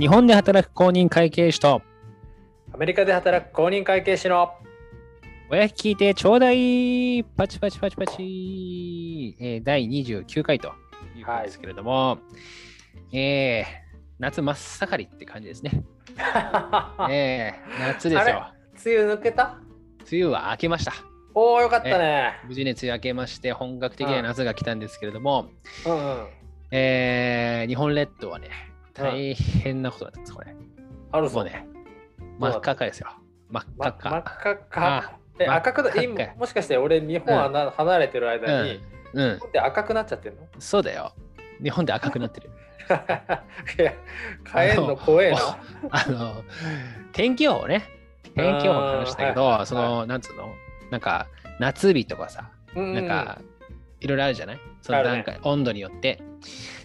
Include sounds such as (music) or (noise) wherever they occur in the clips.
日本で働く公認会計士と、アメリカで働く公認会計士の親聞いてちょうだいパチパチパチパチ、えー第29回ということですけれども、えー夏真っ盛りって感じですね。(laughs) えー夏ですよ。梅雨抜けた？梅雨は明けました。おおよかったね。無事に梅雨明けまして、本格的な夏が来たんですけれども、うんうん。えー日本列島はね、大変なことになってます、これ。あるぞ。ね、真っ赤っかですよ。真っ赤か。真っ赤っかあ。え、赤くな今もしかして俺日本はな離れてる間に、うん、うん日本って赤くなっちゃってんの？そうだよ。日本で赤くなってる。(laughs) いや、変えんの怖えな。あの、天気予報ね。天気予報の話だけど、その、なんつうの、なんか、夏日とかさ、うんなんか、いろいろあるじゃない？そのなんか、温度によって。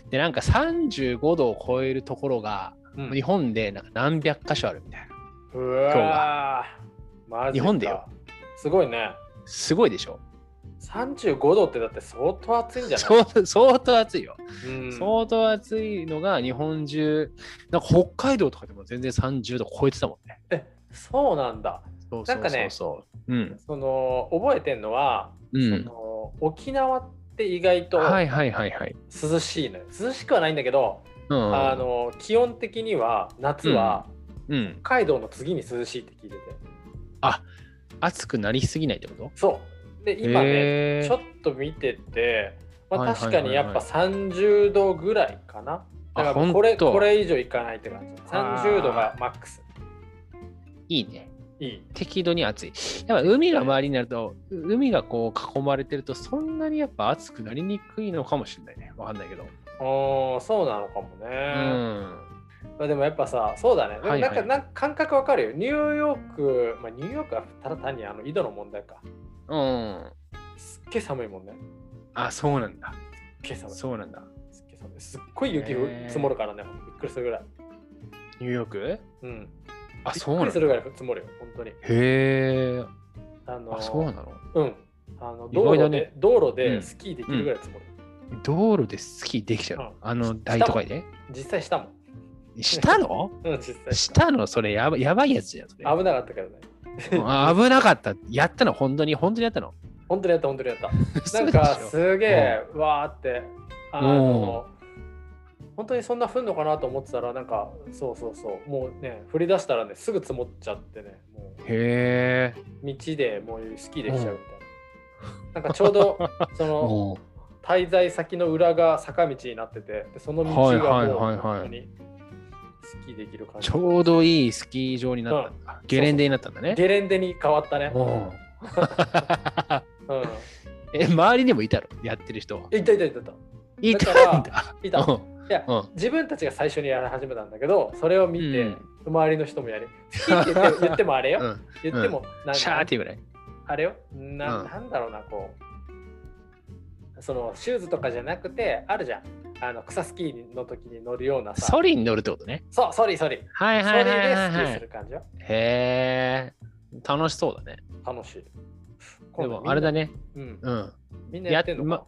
で、なんか35度を超えるところが、うん日本でなんか何百箇所あるみたいな。うわーマジか日本でよ。すごいね。すごいでしょ35度ってだって相当暑いんじゃない？相相当暑いよ。うん相当暑いのが日本中、なんか北海道とかでも全然30度超えてたもんね。え、そうなんだ。なんかね。うん。その覚えてんのは、うんその沖縄って意外と。涼しいのよ。涼しくはないんだけど、うん、あの気温的には夏はうん。北海道の次に涼しいって聞いてて。暑くなりすぎないってこと？そう。で、今ね、ちょっと見てて、まあ、確かにやっぱ30度ぐらいかな。だからこれこれ以上いかないって感じ。30度がマックス。いいね。適度に暑い。やっぱ海が周りになると、海がこう囲まれてると、そんなにやっぱ暑くなりにくいのかもしれないね。わかんないけど。おーそうなのかもうね。ん。まあ、でもやっぱさ、そうだね。でもはいはいなんか、なんか感覚わかるよ。ニューヨーク、まあ、ニューヨークはただ単にあの緯度の問題か。うん。すっげえ寒いもんね。あ、そうなんだ。すっげえ寒い。そうなんだ。すっげえ寒い。すっごい雪積もるからね。びっくりするぐらい。ニューヨーク？うん。あ、そうなんだ。くりするぐらい積もるよ。本当に。へえ。あのあ、そうなの？うん。あの意道路で、ね道路うんでスキーできるぐらい積もる。道路でスキーできちゃう？の、うんあの大都会で？実際したもん。したの？(laughs) うん、実際したの？それやばやばいやつじゃん。それ危なかったけどね。あ危なかった。やったの？本当に本当にやったの？本当にやった、本当にやった。(laughs) 嘘なんかすげえ、わーって、あの、本当にそんな降んのかなと思ってたら、なんか、そうそうそう、もうね、降り出したらね、すぐ積もっちゃってね、もうへえ。道でもうスキーできちゃうみたいな。なんかちょうど、その、も (laughs) 滞在先の裏が坂道になってて、でその道がもうはいはいはいはい本当にスキーできる感じ。うちょうどいいスキー場になったんだ。ゲレンデになったんだね。ゲレンデに変わったね。うんうん。(laughs) え、周りにもいたの？やってる人は。いたいたいたいた。いた。いた。うんいや、うん自分たちが最初にやり始めたんだけど、それを見て、うん周りの人もやり。(laughs) スキーって言って言ってもあれよ。うん言っても、なんシャーぐらい。あれよな、うんなんだろうな、こう。そのシューズとかじゃなくて、あるじゃん。あの草スキーの時に乗るようなさ。ソリに乗るってことね。そう、ソリソリ。はいはいはいソリでスキはいはいーする。感じよ。へえ。楽しそうだね。楽しい。でもあれだ。ね。うん。うん。みんなやってんのか？やっ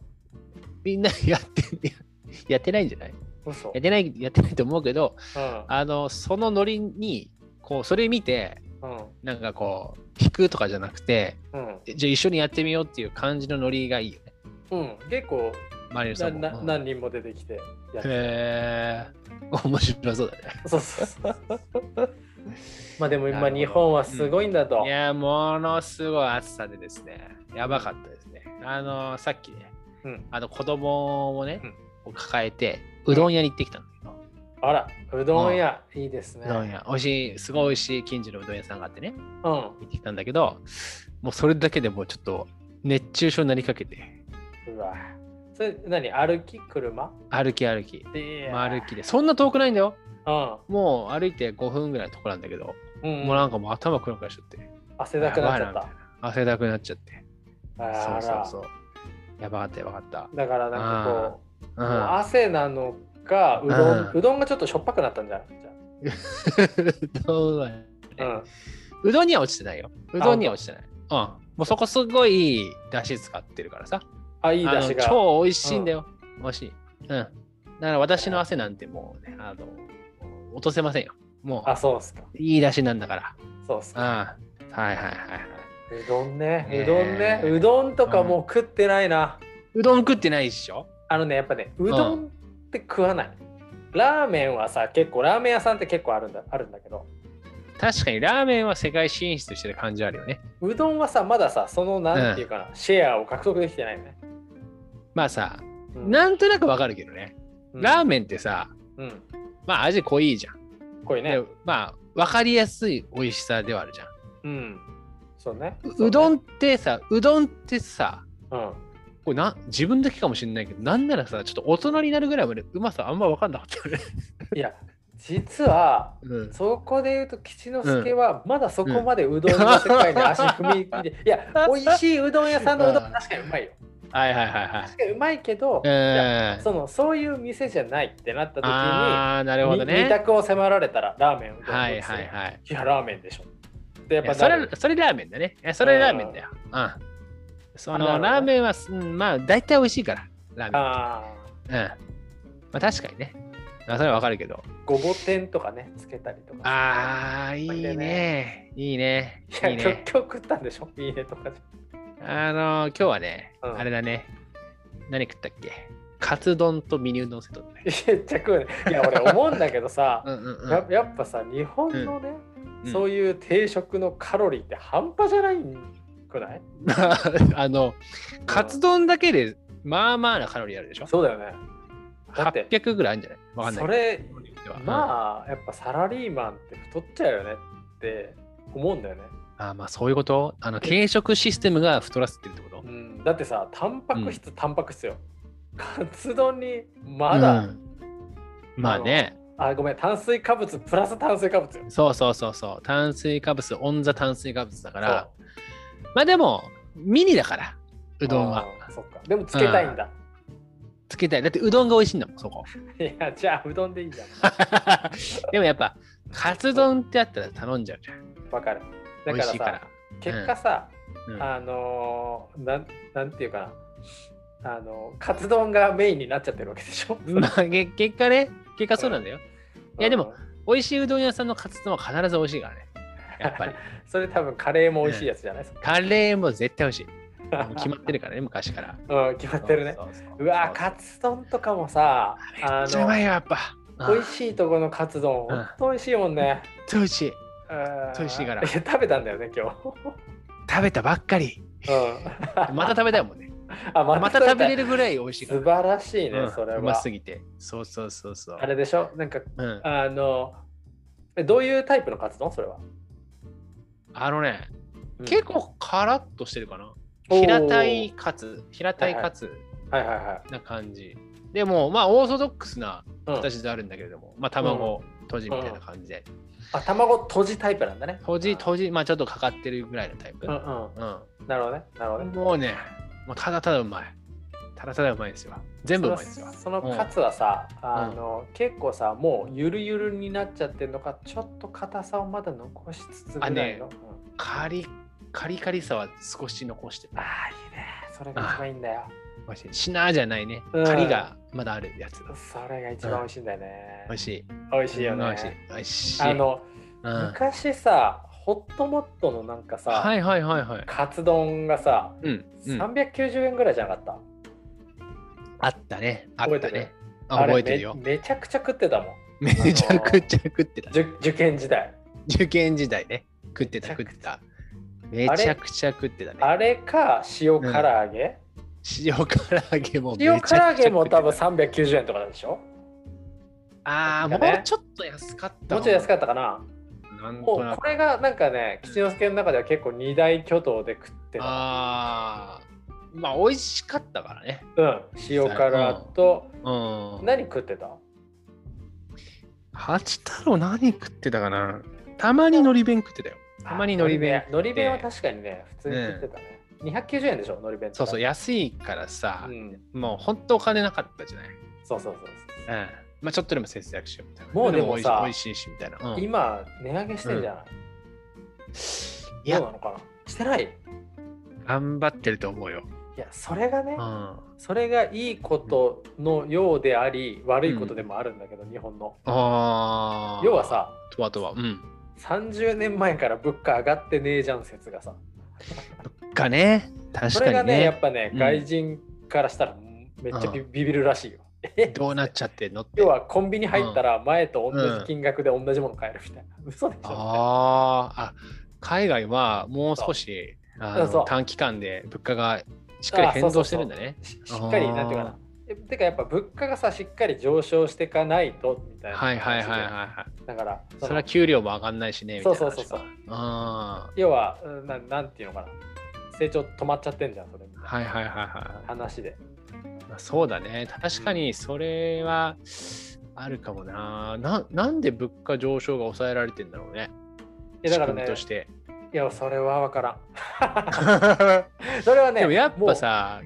みんなやって、やってないんじゃない？嘘やってない、やってないと思うけど、うん。あの、そのノリに、こう、それ見て、うん。なんかこう、弾くとかじゃなくて、うん。じゃあ一緒にやってみようっていう感じのノリがいいよね。うん、結構周りの人も。うん何人も出てきてやって。へえ、面白そうだね。そうそうそう。(laughs) まあでも今日本はすごいんだと。いや、ものすごい暑さでですね、やばかったですね。あの、さっきね、うん、あの子供をね、うん。抱えて、うどん屋に行ってきたんだけど、あら、うどん屋、いいですね。うどん屋、美味しい、すごい美味しい近所のうどん屋さんがあってね、うん。行ってきたんだけど、もうそれだけでもうちょっと熱中症になりかけて、うわ。それ何歩き？車？歩き歩き、まあ歩きで、そんな遠くないんだよ。うもう歩いて5分ぐらいのとこなんだけど、ん。うん、もうなんかもう頭くらくらしちゃって、汗だくなっちゃった汗だくなっちゃって。そうそうそう。やばかったやばかった。だからなんかこう、うん汗なのか、うどん、うんうどんがちょっとしょっぱくなったんじゃん。(laughs) じうどんはねゃあうどんには落ちてないよ。うどんには落ちてない。うん。もうそこすごい出汁使ってるからさ。あ、いいあの出汁が。超美味しいんだよ。美味しい。うん。だから私の汗なんてもうね、あの、落とせませんよ。もうあ、そうっすか。いい出汁なんだから。そうっすか。ああはいはいはいはい。うどんね、ねうどんね、うどんとかもう食ってないな。うどん食ってないっしょ？あのね、やっぱね、うどんって食わない。ラーメンはさ、結構、ラーメン屋さんって結構あるんだあるんだけど、確かにラーメンは世界進出してる感じあるよね。うどんはさ、まださ、その、なんていうかな、シェアを獲得できてないよね。まあさ、うんなんとなくわかるけどね。うんラーメンってさ、うん。まあ味濃いじゃん。これねで。まあ分かりやすい美味しさではあるじゃん。うん。そうね。ううどん。んってさ、うどんってさ、うん。これな自分だけかもしれないけど、なんならさ、ちょっと大人になるぐらいまでうまさあんま分かんなかったよね。いや、実は、うん、そこで言うと吉之助はまだそこまでうどんの世界に足踏み入れて、いや (laughs) 美味しいうどん屋さんのうどんは確かにうまいよはいはいはいはい確。かにうまいけど、うんいやそのそういう店じゃないってなった時にああ、なるほどに二ね。択を迫られたらラーメンうどんはいはいはい。いやラーメンでしょでやっぱなるれそれラーメンだね。それラーメンだよ。うん。そのラーメンは、うん、まあ大体美味しいから、ラーメン。あうん。まあ確かにね。まあそれはわかるけど。ーごぼ天とかねつけたりとかああ、いいね。いいね。いやいいね。今日食ったんでしょ？いいねとかじあのー、今日はね、うんあれだね。何食ったっけ？カツ丼とミニうどんセットだね。ゃめっちゃ食うねいや俺思うんだけどさ (laughs) うんうんうん。ややっぱさ日本のね、うんそういう定食のカロリーって半端じゃないくない？(laughs) あの、カツ丼だけで、まあまあなカロリーあるでしょ？そうだよね。だって800ぐらいあるんじゃない？わかんない。それまあやっぱサラリーマンって太っちゃうよねって思うんだよね、あまあそういうこと？あの、軽食システムが太らせてるってこと？うん、だってさタンパク質、タンパク質よ。カツ丼にまだ、うん。まあね。あごめん炭水化物プラス炭水化物よ。そうそうそうそう。炭水化物、オンザ炭水化物だか、からまあでも、ミニだから、うどんは。そっかでもつけたいんだ、つけたい。だってうどんが美味しいんだもん、そこ。(laughs) いやじゃあうどんでいいじゃん (laughs) でもやっぱ、カツ丼ってあったら頼んじゃうじゃん。わかるだからさから。結果さ、うんあのーなんなんていうかなあのカツ丼がメインになっちゃってるわけでしょ、(laughs) まあ、げ結果ね、結果そうなんだよ。いやでもうん美味しいうどん屋さんのカツ丼は必ず美味しいからね。(laughs) やっぱり。それ多分カレーも美味しいやつじゃないですか、カレーも絶対美味しい。決まってるからね、(laughs) 昔から。うん、決まってるねそうわカツ丼とかもさあめっちゃうまいのよ、やっぱ。美味しいとこのカツ丼うんほんと美味しいもんね、い。美味しい。うん美味しいからや食べたんだよね今日、食べたばっかり。うん、また食べたいもんね。あまた食べれるるぐらい美味しい素。晴らしいね、うんそれはうますぎて。そうそうそうそう。あれでしょ？なんかうん、あのえどういうタイプのカツ丼？それは、あのね、うん結構カラッとしてるかな。平たいカツ、平たいカツはいはいはな感じ。でも、まあ、オーソドックスな形であるんだけれども、まあ、卵、とじみたいな感じで。あ卵とじタイプなんだねとじ、じとじ、まあ、ちょっとかかってるぐらいのタイプ。うんうんうん。なるほどねなるほどねもうね、もうただただうまい。ただただうまいですよ。全部うまいですよ。そのカツはさ、あの結構さもうゆるゆるになっちゃってるのかちょっと硬さをまだ残しつつぐらいのあカリカリカリさは少し残してるあ,、あーいいねそれが一番いいんだよ美味しい。しなーじゃないね。うんカリがまだあるやつ。それが一番美味しいんだよね、美味しい。美味しいよね美味しい。美味しい。あの、うん昔さホットモットのなんかさ、はいはいはいはい。カツ丼がさ、うん。うん、390円ぐらいじゃなかった？あったね。あ覚えてる？ったね。あ覚えてるよ。めめちゃくちゃ食ってたもんめちゃくちゃ食ってた。受受験時代受験時代ね。食ってた食ってた。めちゃくちゃ食ってたね。あれか塩唐揚げ、塩唐揚げも塩唐揚げも多分食って390円とかでしょ？たああ、ねうちょっと安かった。もうちょい安かったかななんも。うこれがなんかね吉之助の中では結構二大巨頭で食ってたああ。まあ、美味しかったからね。うん塩辛と、うん。何食ってた？八太郎何食ってたかな？たまにのり弁食ってたよ。たまにのり弁。のり弁は確かにね普通に食ってたね、290円でしょのり弁そうそう、安いからさう、ん、もう本当お金なかったじゃない？そうそうそううん。まあちょっとでも節約しようみたいな。もうでもさ美味しいしいしみたいな。そううん今値上げしてんじゃない、いやどうなのかな？してない？頑張ってると思うよ。いやそれがね、うん、それがいいことのようであり、悪いことでもあるんだけど、日本の。ああ。要は、さ、とはとは、うん。30年前から物価上がってねえじゃん説がさ。がね、確かにそれがね、やっね。ぱね、うん外人からしたらめっちゃビ,、うビビるらしいよ。え (laughs) どうなっちゃってんのって。要はコンビニ入ったら前と同じ金額で同じもの買えるみたいな。(laughs) 嘘でしょあーあ、海外はもう少し短期間で物価がしっかり変動してるんだね。ししっかり、なんていうかな。えてかやっぱ物価がさ、しっかり上昇していかないとみたいな。はいはいはいはいはい。だから、それは給料も上がんないしね。みたいなそうそうそうそう要はうんな、なんていうのかな。成長止まっちゃってんじゃん、それみたいはいはいはいは話で。い。まあそうだね。確かにそれはあるかもな。ななんで物価上昇が抑えられてんだろうね。いやだからねとして。いや、それは分からん。(laughs) それはね、でもやっぱさ。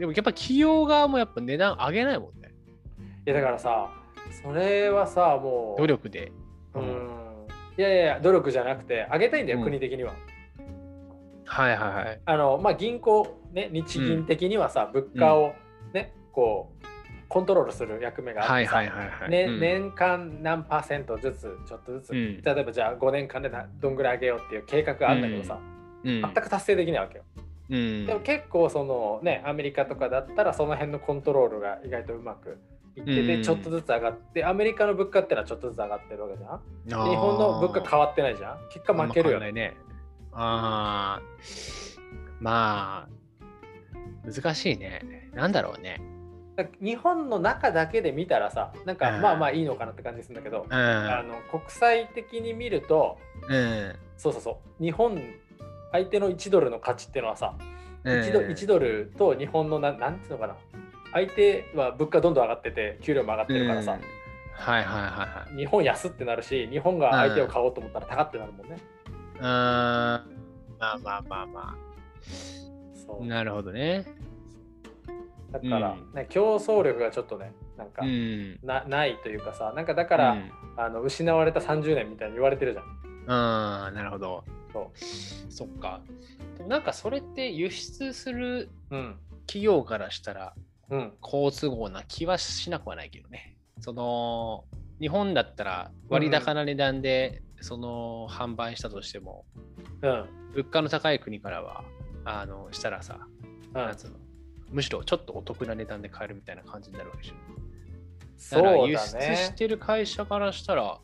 でもやっぱ企業側もやっぱ値段上げないもんね。いや、だからさ、それはさ、もう、努力で。うん。いやいや努力じゃなくて、上げたいんだよ、うん国的には。はいはいはい。あの、まあ、銀行、ね、日銀的にはさ、物価をね、こう、コントロールする役目があっていはいはいはい。ねうん年間何パーセントずつ、ちょっとずつ、うん例えばじゃあ5年間でなどんぐらい上げようっていう計画があるんだけどさ、うん全く達成できないわけよ。うんでも結構そのねアメリカとかだったらその辺のコントロールが意外とうまくいってて、うんちょっとずつ上がってアメリカの物価ってのはちょっとずつ上がってるわけじゃん日本の物価変わってないじゃん結果負けるよねね。ああ、まあ、難しいね。なんだろうね。日本の中だけで見たらさなんかうんまあまあいいのかなって感じするんだけど、うん。あの国際的に見るとうん。そうそうそう日本相手の1ドルの価値っていうのはさ、うん 1, ド1ドルと日本のななんていうのかな相手は物価どんどん上がってて給料も上がってるからさ、うんはいはいはいはい。日本安ってなるし日本が相手を買おうと思ったら高ってなるもんね。うーん。まあまあまあまそうあ。なるほどね。だから、うんね、競争力がちょっとねなんか、うん。なないというかさなんかだから、うんあの失われた30年みたいに言われてるじゃん。あーなるほど。そそっか。でもなんかそれって輸出する企業からしたらうん好都合な気はしなくはないけどね。その日本だったら割高な値段でその販売したとしても、うん物価の高い国からはあのしたらさ、うんむしろちょっとお得な値段で買えるみたいな感じになるわけじゃん。そうだだから輸出ねし。てる会社からしたら、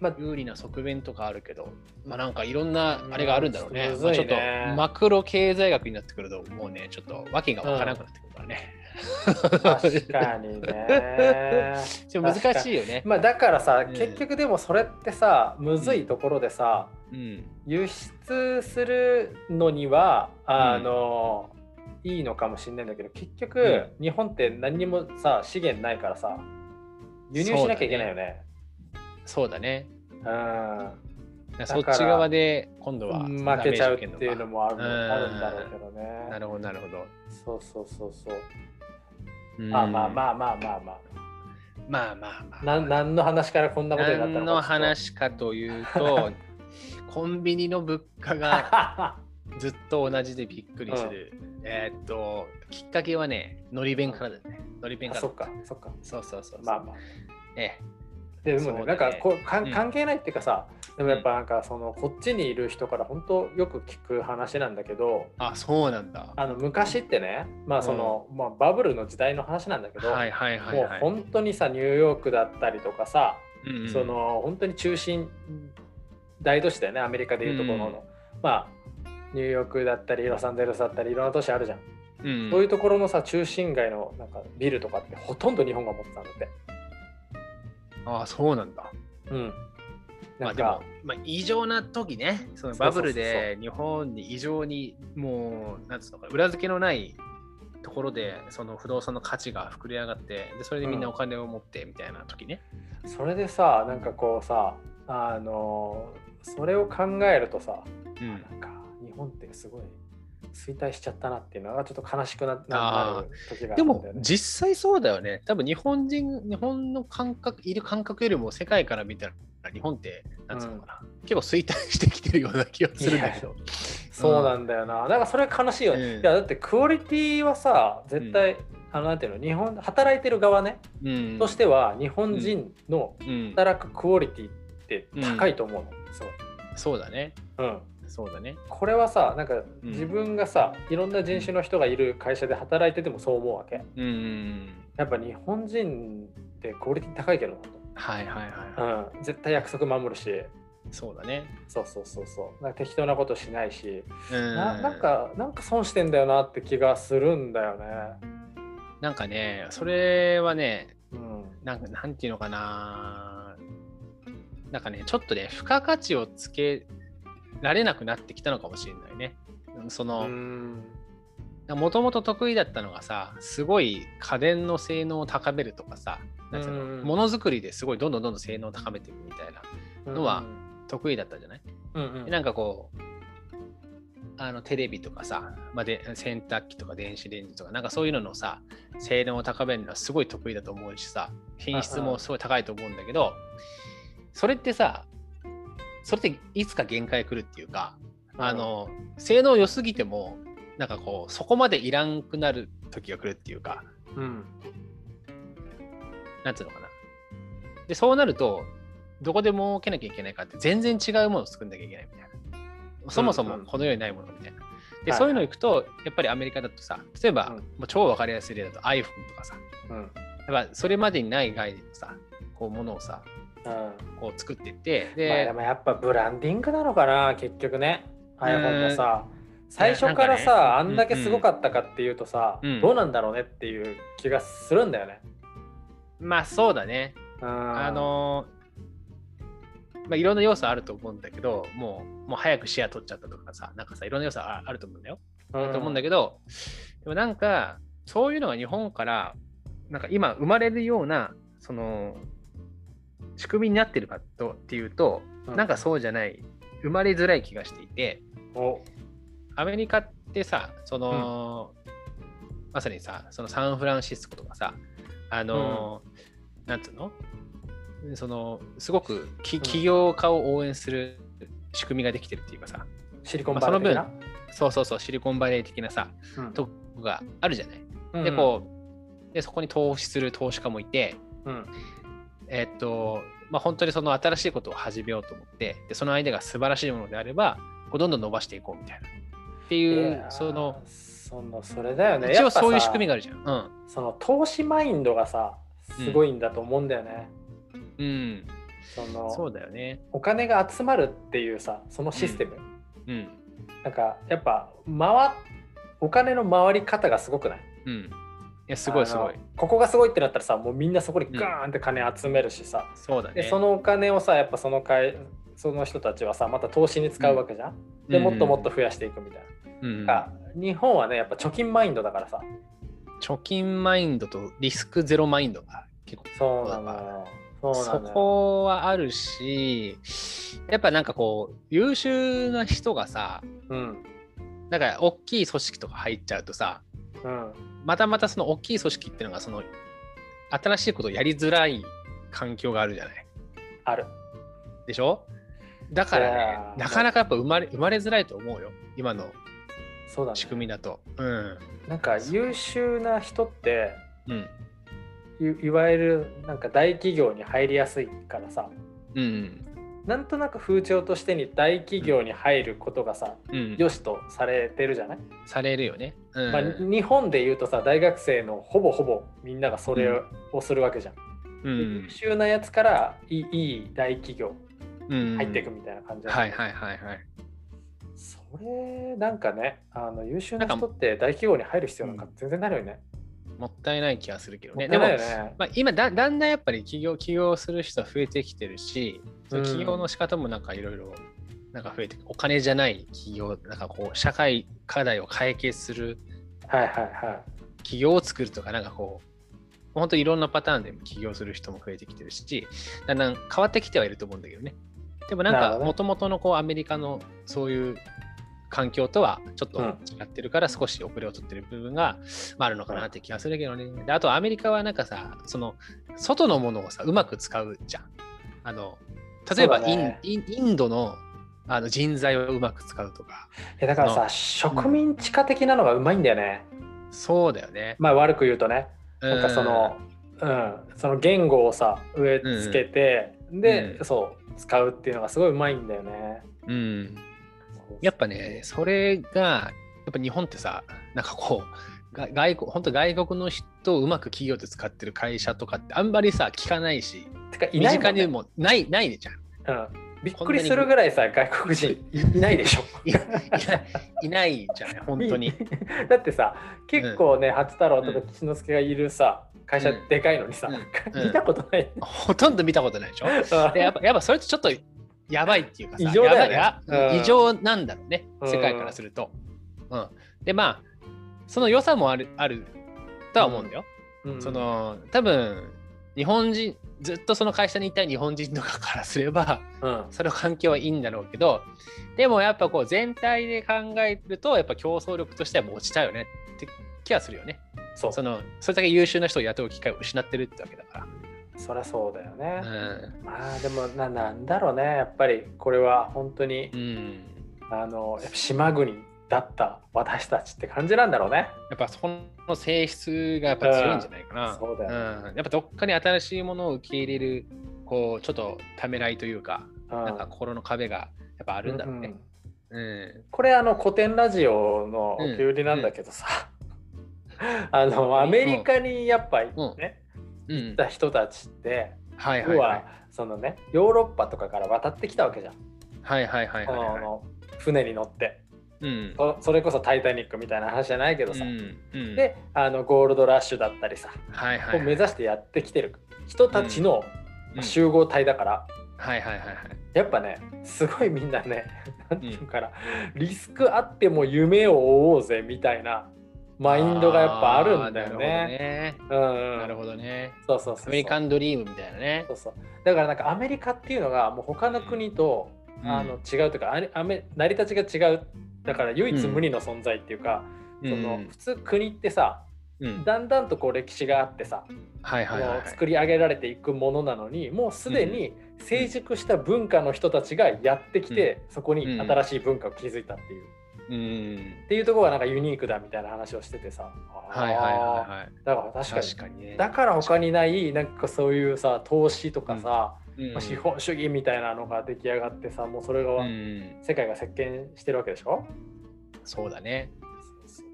まあ有利な側面とかあるけど、まあなんかいろんなあれがあるんだろうね。うんまあちょっとマクロ経済学になってくると、もうね、ちょっと訳がわからなくなってくるからね。確かにね。(laughs) 難しいよね。まあだからさ、うん結局でもそれってさむずいところでさ、うん。輸出するのにはあの、いいのかもしれないんだけど結局、う日本って何にもさ資源ないからさ輸入しなきゃいけないよね。そうだね。うんそっち側で今度は負けちゃうっていうのも。もあるうんあるんだろうけどね。なるほど、なるほど。そうそうそうそう。うんまあまあまあまあまあまあ。まあまあまあ。なん何の話からこんなことになったのか何の話かというと、コンビニの物価が (laughs) ずっと同じでびっくりする。えーっと、きっかけはね、のり弁からだよね。のり弁から。あそっかそっか。そうそうそうそう。まあまあ。えでもね、ねなんかこうかうん関係ないっていうかさ、でもやっぱなんかそのこっちにいる人から本当よく聞く話なんだけどえ。あ、そうなんだ。あの昔ってねまあその、まあ、バブルの時代の話なんだけど、はいはいはいもうはい。本当にさニューヨークだったりとかさ、うんうんその本当に中心大都市だよねアメリカでいうところの、うんまあニューヨークだったりロサンゼルスだったりいろんな都市あるじゃん、うんそういうところのさ中心街のなんかビルとかってほとんど日本が持ってたんだって。あ、そうなんだ。うん。まあでもか、、まあ、異常な時ね、そのバブルで日本に異常にもう、なんつうのか、裏付けのないところで、その不動産の価値が膨れ上がって、でそれでみんなお金を持ってみたいな時ね。それでさなんかこうさあのそれを考えるとさ、うんなんか日本ってすごい衰退しちゃったなっていうのがちょっと悲しくななる時があでも。実際そうだよね。多分日本人、日本の感覚、いる感覚よりも世界から見たら日本ってなんつうのかな、結構衰退してきてるような気がするんだけどそうなんだよな。だからそれ悲しいよね。うんいやだってクオリティはさ絶対、あのなんていうの日本働いてる側ね、うんとしては日本人のうん働くクオリティって高いと思うの。すそうだねごい。うん。そうだねこれはさなんかうん自分がさ、いろんな人種の人がいる会社で働いててもそう思うわけ。うんうんやっぱ日本人ってクオリティ高いけどなはいはいはい、と。うん。絶対約束守るし。そうだねそうそうそうそう。なんか適当なことしないし、うんななんかなんか損してんだよなって気がするんだよね。なんかねそれはねうん。なんかなんていうのかななんかねちょっとね付加価値をつけられなくなってきたのかもしれないね。その、うん。もともと得意だったのがさすごい家電の性能を高めるとかさものづくりですごいどんどんどんどん性能を高めていくみたいなのは得意だったじゃない、うんうん。でなんかこうあのテレビとかさ、まあ、で洗濯機とか電子レンジとかなんかそういうののさ性能を高めるのはすごい得意だと思うしさ品質もすごい高いと思うんだけどそれってさそれっていつか限界来るっていうかあの性能良すぎてもなんかこうそこまでいらんくなる時が来るっていうか。うん。なんつうのかな。でそうなるとどこで儲けなきゃいけないかって全然違うものを作んなきゃいけないみたいな。そもそもこの世にないものみたいな。で、はいそういうの行くとやっぱりアメリカだとさ例えば、うん。もう超わかりやすい例だと iPhone とかさ。うん。やっぱそれまでにない概念のさこうものをさうんこう作っていってまあででもやっぱブランディングなのかな結局ね。iPhone もさ。最初からなんかね。さ、あんだけすごかったかっていうとさ、うんどうなんだろうねっていう気がするんだよね。まあそうだね。ああのまあ、いろんな要素あると思うんだけどもうもう早くシェア取っちゃったとかさなんかさいろんな要素ああると思うんだよ。あると思うんだけけど、でもなんかそういうのが日本からなんか今生まれるようなその仕組みになってるかとっていうと、なんかそうじゃない生まれづらい気がしていてお。アメリカってさその、まさにさそのサンフランシスコとかさあの、なんつうの？そのすごくき起業家を応援する仕組みができてるっていうかさ、シリコンバレー的な、そうそうそうシリコンバレー的なさうん。とこがあるじゃない？うん。でこうでそこに投資する投資家もいて、うんえっとまあ、本当にその新しいことを始めようと思ってでその相手が素晴らしいものであればこうどんどん伸ばしていこうみたいなっていいうそのそのそれだよね一応そういう仕組みがあるじゃん。うんその投資マインドがさすごいんだと思うんだよね。うん、そのそうだよね。お金が集まるっていうさそのシステム、うん。なんかやっぱ回お金の回り方がすごくない？うん。いや、すごいすごい。ここがすごいってなったらさもうみんなそこにガーンって金集めるしさ、そうだね。でそのお金をさやっぱその会その人たちはさまた投資に使うわけじゃん、でもっともっと増やしていくみたいうん、な、なんか日本はねやっぱ貯金マインドだからさ。貯金マインドとリスクゼロマインドが結構そうなのよ。そそこはあるし、やっぱなんかこう、優秀な人がさ、うん。なんか大きい組織とか入っちゃうとさ、うんまたまたその大きい組織っていうのが、その新しいことをやりづらい環境があるじゃない。あるでしょ？だからねなかなかやっぱ生まれ生まれづらいと思うよ、今の仕組みだと。うん。なんか優秀な人ってうん。いいわゆるなんか大企業に入りやすいからさうん。なんとなく風潮としてに大企業に入ることがさ、うん。良しとされてるじゃない、されるよね。うん。まあ、日本で言うとさ大学生のほぼほぼみんながそれをするわけじゃん、うん優秀なやつからいいいい大企業うん入っていくみたいな感じ、はいはいはいはい。それなんかねあの優秀な人って大企業に入る必要なんか全然ないよね、もったいない気がするけどね。もったでもまあ、今だだんだんやっぱり起業起業する人は増えてきてるし、その起業の仕方もなんかいろいろなんか増えてお金じゃない起業なんかこう社会課題を解決するはいはいは起業を作るとかなんかこう本当いろんなパターンで起業する人も増えてきてるしだんだん変わってきてはいると思うんだけどね。でもなんかもともとのこうアメリカのそういう環境とはちょっと違ってるから少し遅れを取ってる部分が、まあ、あるのかなって気がするけどねであとアメリカはなんかさその外のものをさうまく使うじゃんあの例えばイン,、ねインドのあの人材をうまく使うとか、えだからさ、の植民地化的なのがうまいんだよね。そうだよね。まあ悪く言うとね。なんかその、うん、その言語をさ植え付けて、で、うんそう使うっていうのがすごいうまいんだよね。うん、うん。やっぱね、それが、やっぱ日本ってさ、なんかこう、が外国、本当外国の人をうまく企業で使ってる会社とかってあんまりさ、聞かないし、てかい身ないね近にもない、ないじゃん。うん。びっくりするぐらいさ外国人いないでしょ。いいないいないじゃない、(laughs) 本当に。だってさ結構ね、八太郎とか吉之助がいるさ会社うんでかいのにさ、うんうん見たことない。ほとんど見たことないでしょ。でやっぱやっぱそれってちょっとやばいっていうかさ、異常だ異常なんだろうね、うん世界からすると。うん、でまあその良さもあるあるとは思うんだよ。うん。その多分日本人ずっとその会社にいた日本人とかからすればうん。その環境はいいんだろうけどでもやっぱこう全体で考えるとやっぱ競争力としてはもう落ちちゃうよねって気はするよね。そう。そのそれだけ優秀な人を雇う機会を失ってるってわけだかそりゃそうだよね。ら。まあでもななんだろうね。やっぱりこれは本当に、うん、うんあのやっぱ島国だった私たちって感じなんだろうね。やっぱその性質がやっぱ強いんじゃないかな。うん。そうだようん。やっぱどっかに新しいものを受け入れるこうちょっとためらいというか、うん。なんか心の壁がやっぱあるんだろうね。うんうんこれあの古典ラジオのお気売りなんだけどさ、(laughs) あのアメリカにやっぱね、うん行った人たちって、はいはいはい。そのねヨーロッパとかから渡ってきたわけじゃん、はいはいはいはいはい。あの船に乗って。うん。そそれこそ「タイタニック」みたいな話じゃないけどさ、うんうん。であのゴールドラッシュだったりさ、はいはいを目指してやってきてる人たちのうん。集合体だから、はいはいはいはい。やっぱねすごいみんなね (laughs) なんていうかな、リスクあっても夢を追おうぜみたいなマインドがやっぱあるんだよね。なるほどね。そうそうそうアメリカンドリームみたいなね。そ。うそう。だからなんかアメリカっていうのがもう他の国と、うん。あの違うというかあれアメ成り立ちが違う。だから唯一無二の存在っていうか、うん。その普通国ってさうん。だんだんとこう歴史があってさ、はいはいはい作り上げられていくものなのにもうすでに成熟した文化の人たちがやってきて、そこに新しい文化を築いたっていう。うんっていうところがなんかユニークだみたいな話をしててさ。はいはいはいあはい。ーだから確かにね。だから他にないなんかそういうさ投資とかさ、うんまあ資本主義みたいなのが出来上がってさもうそれが、うん世界が席巻してるわけでしょ？そうだね。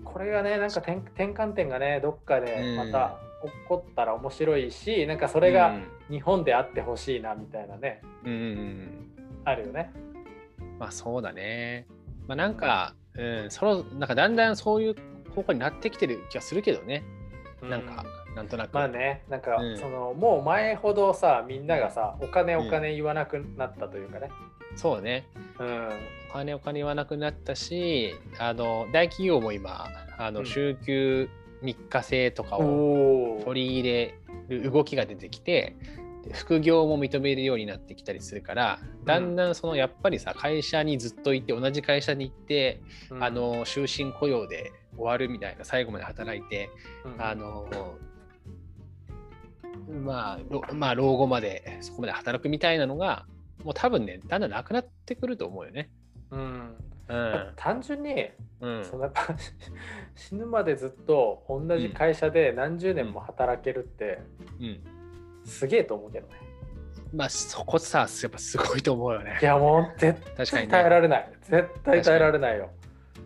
これがねなんか転転換点がねどっかでまた起こったら面白いし、なんかそれが日本であってほしいなみたいなね、うん、うんうんあるよね。まあそうだね。まあなんか、うん、そのなんかだんだんそういう方向になってきてる気がするけどね。なんか、なんとなく。まあねなんか、うんそのもう前ほどさみんながさお金お金言わなくなったというかね。そうね。うんお金お金言わなくなったし、あの大企業も今、あのうん週休3日制とかを取り入れる動きが出てきて、で副業も認めるようになってきたりするから、だんだんそのやっぱりさ、会社にずっといて、同じ会社に行って、うん。あの終身雇用で終わるみたいな、最後まで働いて、うん。あのまあ、ろまあ、老後までそこまで働くみたいなのが、もう多分ね、だんだんなくなってくると思うよね。うん。うん。単純にうん。そのやっぱ (laughs) 死ぬまでずっと同じ会社で何十年も働けるってうん、すげえと思うけどね。まあ、そこさ、やっぱすごいと思うよねい。やもう絶対耐えられない。絶対耐えられないよ。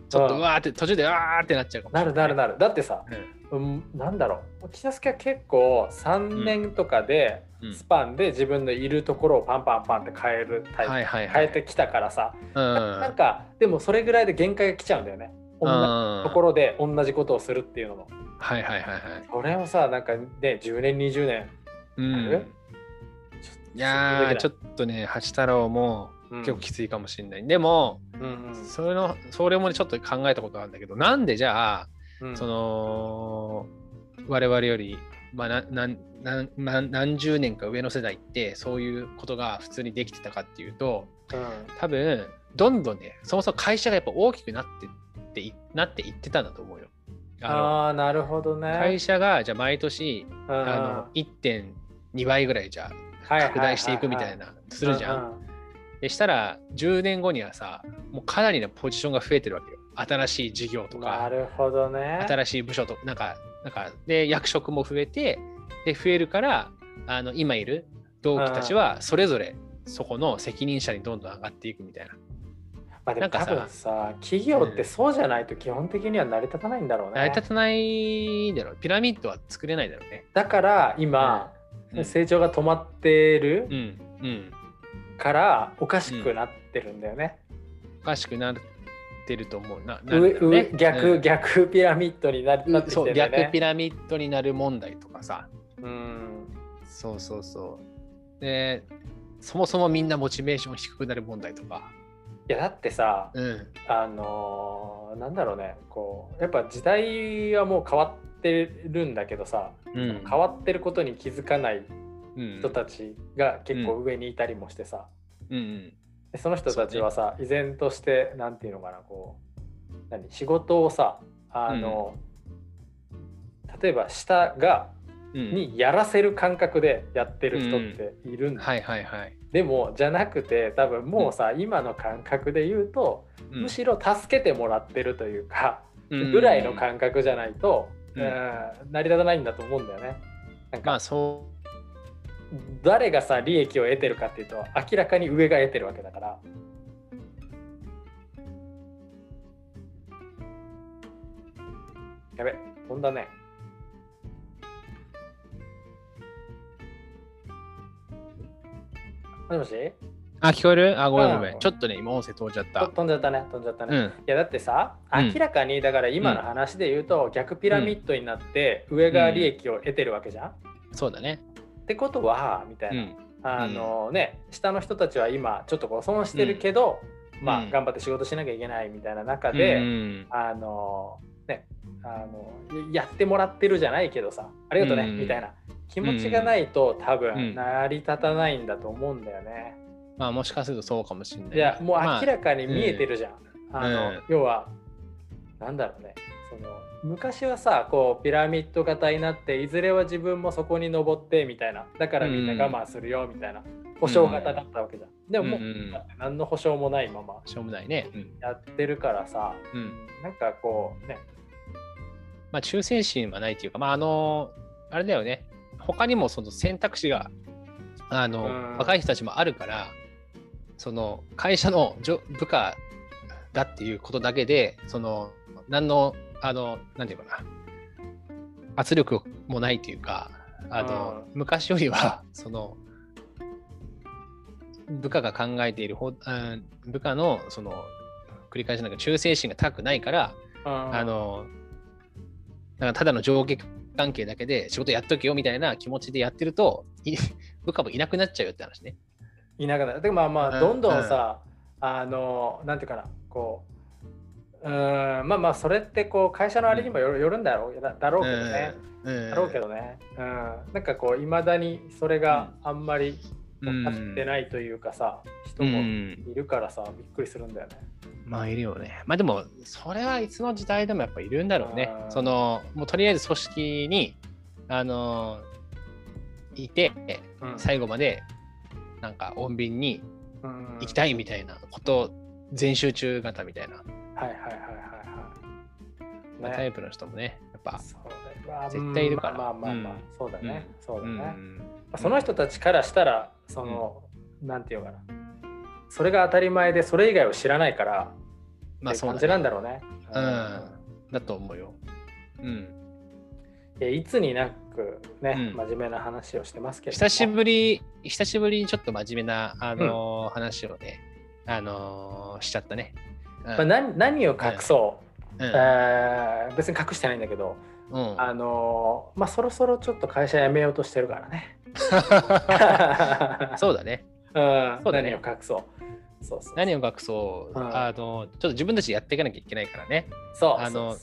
ちょっとうわーって、途中でうわーってなっちゃうかもしな。るなるなる。だってさ、うんうん、なんだろう。木之助は結構3年とかでうんスパンで自分のいるところをパンパンパンって変えるタイプ、はいはいはい。変えてきたからさ、うん。なんかでもそれぐらいで限界が来ちゃうんだよね。同じところで同じことをするっていうのも。はいはいはいはい。それをさ、なんかね、10年、20年うん、いやー、ちょっとね、八太郎もうん。結構きついかもしれない。でも、うんうん。それの、それもね、ちょっと考えたことあるんだけど、なんでじゃあ、うん。その、我々より、まあ、ななんなん何何十年か上の世代って、そういうことが普通にできてたかっていうと、うん。多分、どんどんね、そもそも会社がやっぱ大きくなってっていなっていってたんだと思うよ。あのあーなるほどね。会社がじゃあ毎年うんあの1.2倍ぐらいじゃあ拡大していくみたいな、するじゃん。でしたら10年後にはさもうかなりのポジションが増えてるわけよ新しい事業とかなるほどね新しい部署となんかなんかで役職も増えてで増えるからあの今いる同期たちはそれぞれそこの責任者にどんどん上がっていくみたいな。まあ、でも多分さ企業ってそうじゃないと基本的には成り立たないんだろうね。成り立たないだろう。ピラミッドは作れないだろうね。だから今、うん、成長が止まってる、からおかしくなってるんだよね。おかしくなってると思うな。なるね、逆、うん、逆ピラミッドにななってきてる、ね、逆ピラミッドになる問題とかさ。うん。そうそうそう。で、そもそもみんなモチベーション低くなる問題とか。いやだってさ、うん、あのー、なんだろうねこうやっぱ時代はもう変わってるんだけどさ、うん、変わってることに気づかない人たちが結構上にいたりもしてさ、うんうん、でその人たちはさ、ね、依然として何て言うのかなこう何？仕事をさあの、うん、例えば下が、にやらせる感覚でやってる人っているんだ、はいはいはい。でもじゃなくて多分もうさ、今の感覚で言うと、むしろ助けてもらってるというか、ぐらいの感覚じゃないと、うん成り立たないんだと思うんだよね。なんかまあそう誰がさ利益を得てるかっていうと明らかに上が得てるわけだから。やべ飛んだね。もしもし？あ、聞こえる？あ、ごめんごめん。ちょっとね、今音声飛んじゃった。飛んじゃったね、飛んじゃったね。うん、いや、だってさ、明らかに、だから今の話で言うと、逆ピラミッドになって、上が利益を得てるわけじゃん、そうだね。ってことはみたいな、あのね下の人たちは今ちょっとこう損してるけど、まあ頑張って仕事しなきゃいけないみたいな中で、あのねあのやってもらってるじゃないけどさありがとうね、みたいな。気持ちがないと多分成り立たないんだと思うんだよね。まあもしかするとそうかもしれない。いやもう明らかに見えてるじゃん。あの要はなんだろうね。その昔はさこうピラミッド型になっていずれは自分もそこに登ってみたいな。だからみんな我慢するよみたいな、保証型だったわけじゃん。でももう、何の保証もないまま。保証もないね、やってるからさ、うん、なんかこうね。まあ忠誠心はないっていうかまああのあれだよね。他にもその選択肢があの、若い人たちもあるからその会社の部下だっていうことだけでその何のあの、なんていうかな、圧力もないというか、あの、昔よりは、その、部下が考えている方、部下の、その、繰り返しなんか忠誠心が高くないから、あの、なんかただの上下関係だけで仕事やっとけよみたいな気持ちでやってると、(laughs) 部下もいなくなっちゃうよって話ね。いなくなる。でまあまあ、どんどんさ、うん、あの、なんていうかな、こう、うんまあまあそれってこう会社のあれにもよる,、ん。だろう。だろうけどね、だろうけどね、うん、なんかこういまだにそれがあんまり分かってないというかさ、人もいるからさ、びっくりするんだよね。まあいるよね。まあでもそれはいつの時代でもやっぱいるんだろうね。そのもうとりあえず組織にあのいて、最後までなんか穏便に行きたいみたいなこと、全集中型みたいな。はいはいはいはいはい。タイプの人もね、やっぱ絶対いるから。まあまあまあ、そうだね。そうだね。その人たちからしたら、その、なんていうかな。それが当たり前で、それ以外を知らないから、まあそう感じなんだろうね。うん。だと思うよ。うん。いつになくね、真面目な話をしてますけど久しぶり、久しぶりにちょっと真面目な、あの話をね、あのしちゃったね。まあ、何何を隠そう、うん、えー、別に隠してないんだけど、うん、あのまあそろそろちょっと会社辞めようとしてるからね。(laughs) そうだね、うん、そうだね。何を隠そう。そうそう何を隠そう、うん、あのちょっと自分たちやっていかなきゃいけないからね。そうあの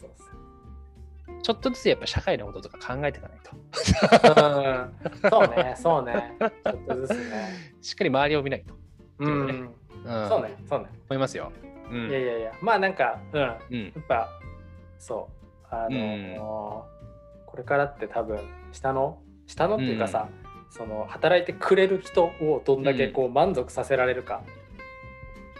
ちょっとずつやっぱ社会のこととか考えていかないと。うん、そうね、そうね。ちょっとずつね。しっかり周りを見ないと。うん、うん、そうね、そうね。思いますよ。うん、いやいやいやまあなんか、うん、うん、やっぱそうあのー、これからって多分下の下のっていうかさ、その働いてくれる人をどんだけこう満足させられるか。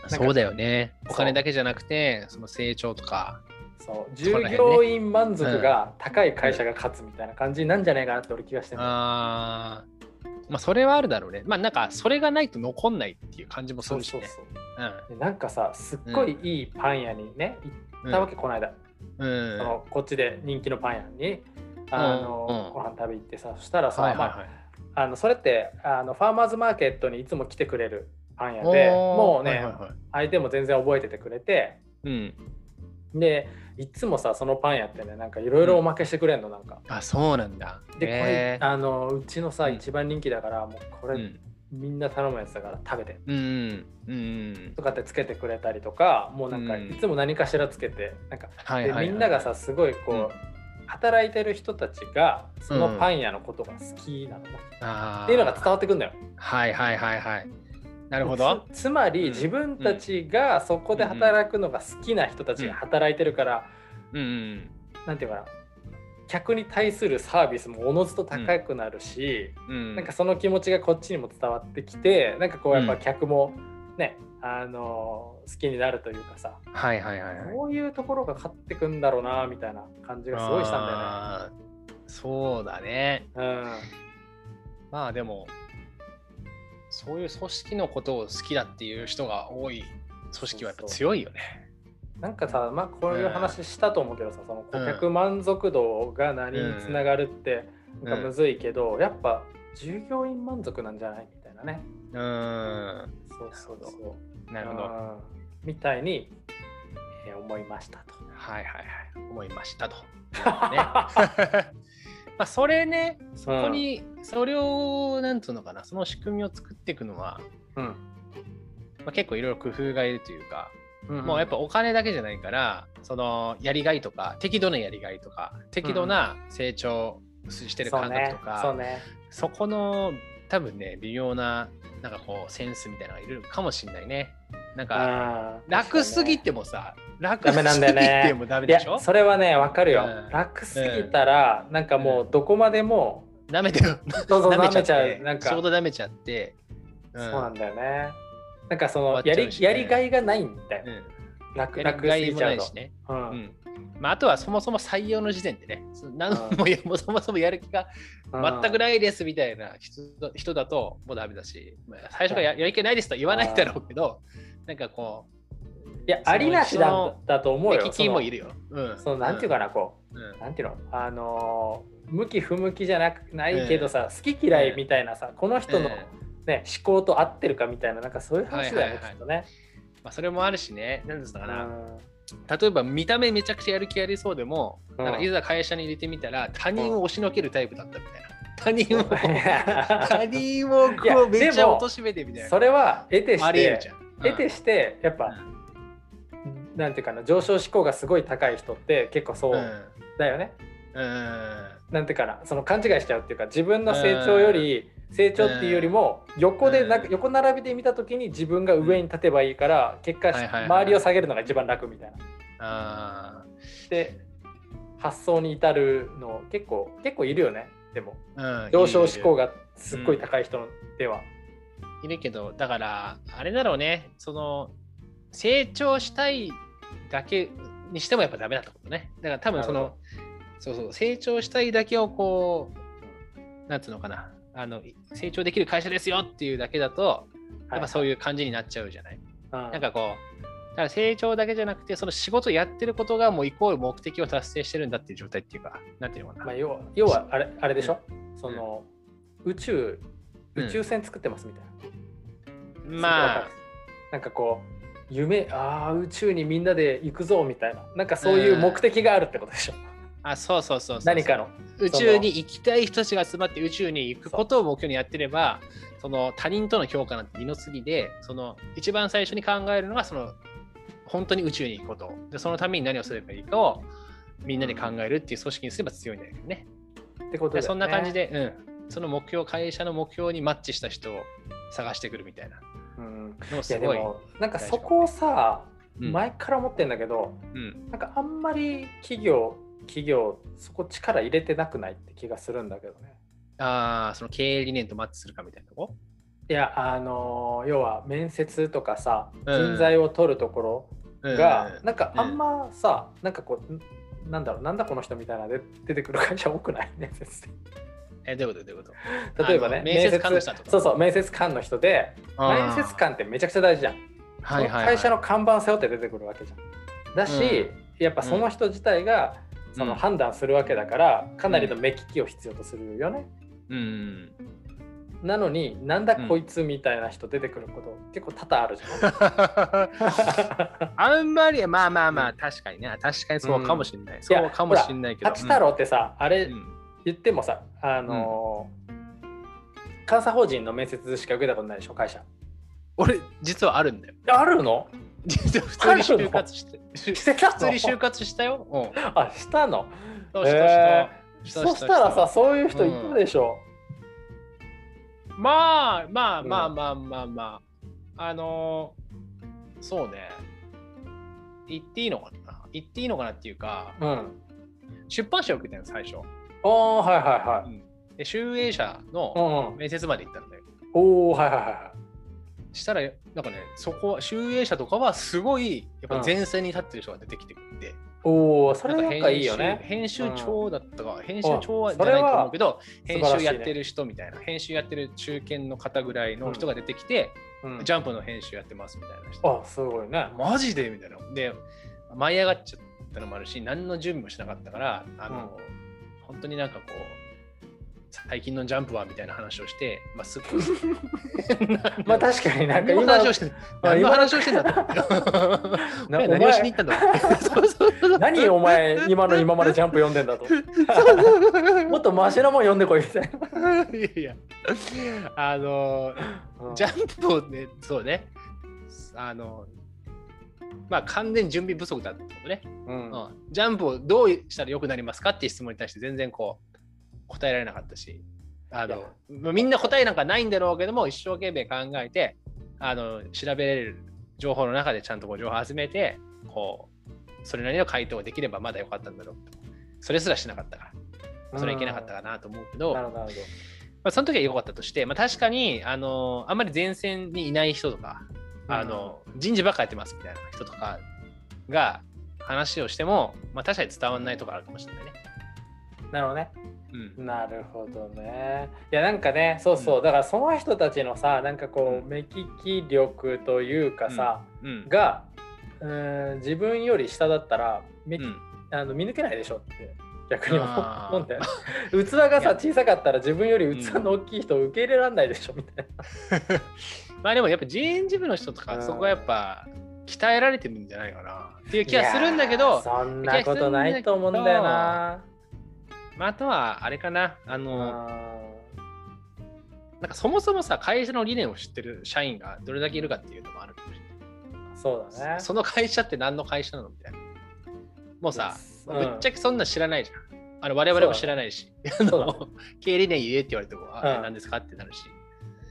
うん、そうだよね。お金だけじゃなくて、その成長とか。そう従業員満足が高い会社が勝つみたいな感じなんじゃないかなって俺気がしてる、ああ。まあそれはあるだろうね。まあなんかそれがないと残んないっていう感じもするしね。そうそうそうう。ん、なんかさすっごいいいパン屋にね、行ったわけ、この間。うん、そのこっちで人気のパン屋にあの、ご飯食べ行ってさそしたらさ、はいはいはい、まあ、あのそれってあのファーマーズマーケットにいつも来てくれるパン屋でもうね、はいはいはい、相手も全然覚えててくれて、うん、でいつもさそのパン屋ってねなんかいろいろおまけしてくれんの、なんか。あそうなんだ。でこれあのうちのさ、一番人気だからもうこれ、みんな頼むやつだから食べて、うんうん、とかってつけてくれたりとかもうなんかいつも何かしらつけてなんか、でみんながさすごいこう、働いてる人たちがそのパン屋のことが好きなの、うん、っていうのが伝わってくんだよ。はいはいはいはい。なるほど。つまり自分たちがそこで働くのが好きな人たちが働いてるから、うんうん、なんていうかな。客に対するサービスもおのずと高くなるし、うん、なんかその気持ちがこっちにも伝わってきてなんかこうやっぱ客もね、うん、あの好きになるというかさ、はいはいはい、はい、こういうところが勝ってくんだろうなみたいな感じがすごいしたんだよね。そうだね。うん、まあでもそういう組織のことを好きだっていう人が多い組織はやっぱ強いよね。なんかさ、まあこういう話したと思うけどさ、その顧客満足度が何につながるってなんかむずいけど、やっぱ従業員満足なんじゃないみたいなね。うん。そうそうそう。なるほど。みたいに、えー、思いましたと。はいはいはい。思いましたと。(laughs) ね、まあそれね、そこに、それを、なんつうのかな、その仕組みを作っていくのは、うん。まあ、結構いろいろ工夫がいるというか、うんもうやっぱお金だけじゃないからそのやりがいとか適度なやりがいとか適度な成長してる感覚とか、そ、ね。ね、そこの多分ね微妙ななんかこうセンスみたいなのがいるかもしれないね。なんか楽すぎてもさ、楽すぎてもダメでしょ？それはねわかるよ、うん、楽すぎたら、うん、なんかもうどこまでも舐めてる。そうそう舐めちゃう。なんかちょうど舐めちゃって。うん、そうなんだよね。なんかそのやり,、やりがいがないんだよ。うん、楽楽すぎちゃうしね。まあ、あとはそもそも採用の時点でね、何もや、そもそもやる気が全くないですみたいな人だともうダメだし、まあ、最初からやる気ないですとは言わないだろうけど、なんかこう、いや、ありなしだだと思うよ。もいるよ。うん。そのなんていうかな、こう、うん、なんていうの、あのー、向き不向きじゃなくないけどさ、好き嫌いみたいなさ、この人の、ね、思考と合ってるかみたいな、なんかそういう話だよね、きっとね。まあ、それもあるしね、なんですかな。例えば見た目めちゃくちゃやる気ありそうでも、なんかいざ会社に入れてみたら他人を押しのけるタイプだったみたいな。他人を他人をこうめっちゃ貶めてみたいな。それは得てして、得てしてやっぱ、なんていうかな上昇志向がすごい高い人って結構そうだよね。うん、なんていうかなその勘違いしちゃうっていうか自分の成長より、成長っていうよりも横でな横並びで見た時に自分が上に立てばいいから結果周りを下げるのが一番楽みたいな。で発想に至るの結構結構いるよねでも、上昇志向がすっごい高い人では。いるけどだからあれだろうね。その成長したいだけにしてもやっぱダメだってことね。だから多分そのそうそう成長したいだけをこうなんつうのかな。あの成長できる会社ですよっていうだけだと、やっぱそういう感じになっちゃうじゃない。はいはい、なんかこう、だから成長だけじゃなくて、その仕事やってることがもうイコール目的を達成してるんだっていう状態っていうか、なんていうのかな。まあ、要は要はあれあれでしょ、うん、その宇宙、宇宙船作ってますみたいな。まあ、なんかこう、夢、ああ、宇宙にみんなで行くぞみたいな、なんかそういう目的があるってことでしょ。うん。あそうそうそう何かの。宇宙に行きたい人たちが集まって宇宙に行くことを目標にやってればその他人との評価なんて二の次でその一番最初に考えるのがその本当に宇宙に行くこと。でそのために何をすればいいかをみんなで考えるっていう組織にすれば強いんだよね。ってことで、ね、そんな感じで、うん、その目標会社の目標にマッチした人を探してくるみたいな。うん、でもすごいなんかそこをさ、前から思ってんだけど、うん、なんかあんまり企業企業そこ力入れてなくないって気がするんだけどね。ああ、その経営理念とマッチするかみたいなとこ？いや、あのー要は面接とかさ、人材を取るところが、なんかあんまさ、なんかこう、なんだろう、なんだこの人みたいなで出てくる会社多くない？面接で。え、どういうことどういうこと？例えばね、面接官の人そうそう、面接官の人で、面接官ってめちゃくちゃ大事じゃん。はいはい、はい。会社の看板背負って出てくるわけじゃん。だし、やっぱその人自体がそのうん判断するわけだから、かなりの目利きを必要とするよね。うん。なのになんだこいつみたいな人出てくること、結構多々あるじゃん。(laughs) あんまり、まあまあまあ、確かにね。確かにそうかもしれない。そうかもしれないけど。八太郎ってさ、あれうん言ってもさ、あのー監査法人の面接しか受けたことないでしょ、会社。俺、実はあるんだよ。あるの？実は普通に就活して。してたの？普通に就活したよ。うん。あ、したの？そうしたへした。そしたらさ、そういう人いたでしょ？まあまあうんまあまあまあまあ、あのーそうね。言っていいのかな？言っていいのかなっていうか、うん。出版社を受けたの最初。おー、はいはいはい。で、集英社うのんうん。面接まで行ったんだよ。おー、はいはいはしたら、なんかね、そこは、集英社とかはすごい、やっぱ前線に立ってる人が出てきてくれて、い。おー、それなんかいいよね。編集長だったか、編集あ長はじゃないと思うけど、編集やってる人みたいな、編集やってる中堅の方ぐらいの人が出てきて、うんジャンプの編集やってますみたいな人。あ、すごいね。マジでみたいな。で、舞い上がっちゃったのもあるし、何の準備もしなかったから、あの、本当になんかこう、最近のジャンプはみたいな話をして、まあ、すっごい。(laughs) まあ確かになんか今話をして何の？今話をしてんだと (laughs) 何をしに行ったんだ？何お前今の今までジャンプ読んでんだと。もっとマシなもん読んでこいみたいな。いやいや、あの、ジャンプをね、そうね、あの、まあ完全に準備不足だってことね、うん。うん。ジャンプをどうしたら良くなりますかっていう質問に対して全然こう答えられなかったし、あのまあみんな答えなんかないんだろうけども、一生懸命考えて、あの調べれる情報の中でちゃんとこう情報を集めて、こう、それなりの回答ができればまだ良かったんだろうと。それすらしなかったから、それはいけなかったかなと思うけど、なるほどなるほまあ、その時は良かったとして、まあ、確かにあのあんまり前線にいない人とか、あの人事ばっかやってますみたいな人とかが話をしても、まあ、確かに伝わらないところあるかもしれないね。ど。なるほどね。うん、なるほどね。いやなんかね、そうそう、だからその人たちのさ、なんかこう、目利き力というかさ、うんが、うーん、自分より下だったら、めうんあの見抜けないでしょって。逆に思うんだよね。器がさ小さかったら自分より器の大きい人を受け入れられないでしょみたいな。(laughs) まあでもやっぱ人事部の人とうんかそこはやっぱ鍛えられてるんじゃないかなっていう気はするんだけどそんなことないと思うんだよな。まあ、あとはあれかなあのあなんかそもそもさ会社の理念を知ってる社員がどれだけいるかっていうのもあるかもしれない。ーそうだね。その会社って何の会社なのみたいな。もうさ、うんぶっちゃけそんな知らないじゃん。あの我々も知らないし、ね (laughs) の経営理念言えって言われても、あうん何ですかってなるし。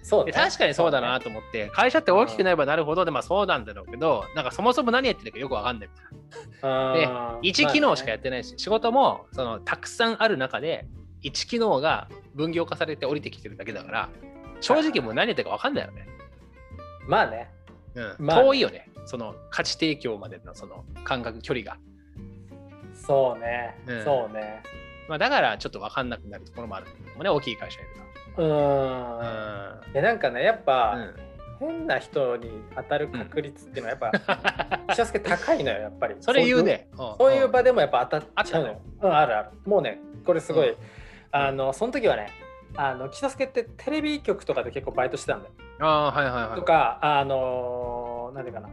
そうだねで確かにそうだなと思って、会社って大きくなればなるほどで、まあそうなんだろうけど、なんかそもそも何やってるかよくわかんないみたいな。であー1機能しかやまってないし、仕事もそのたくさんある中で、1機能が分業化されて降りてきてるだけだから、正直もう何やってるかわかんないよね。あまあね。うんまあ遠いよね、その価値提供までのその感覚、距離が。そうね。うんそうね。まあ、だからちょっと分かんなくなるところもあるもね、大きい会社いるうーん。と。いやなんかね、やっぱ、うん変な人に当たる確率っていうのはやっぱ、(laughs) 岸助高いのよ、やっぱり。それ言うね。そういう場場でもやっぱ当たっちゃうのよ。うん、あるある。もうね、これすごい、うんあの、その時はね、あの、岸助ってテレビ局とかで結構バイトしてたんだよ。ああ、はいはいはい。とか、あのー、なんていうかな。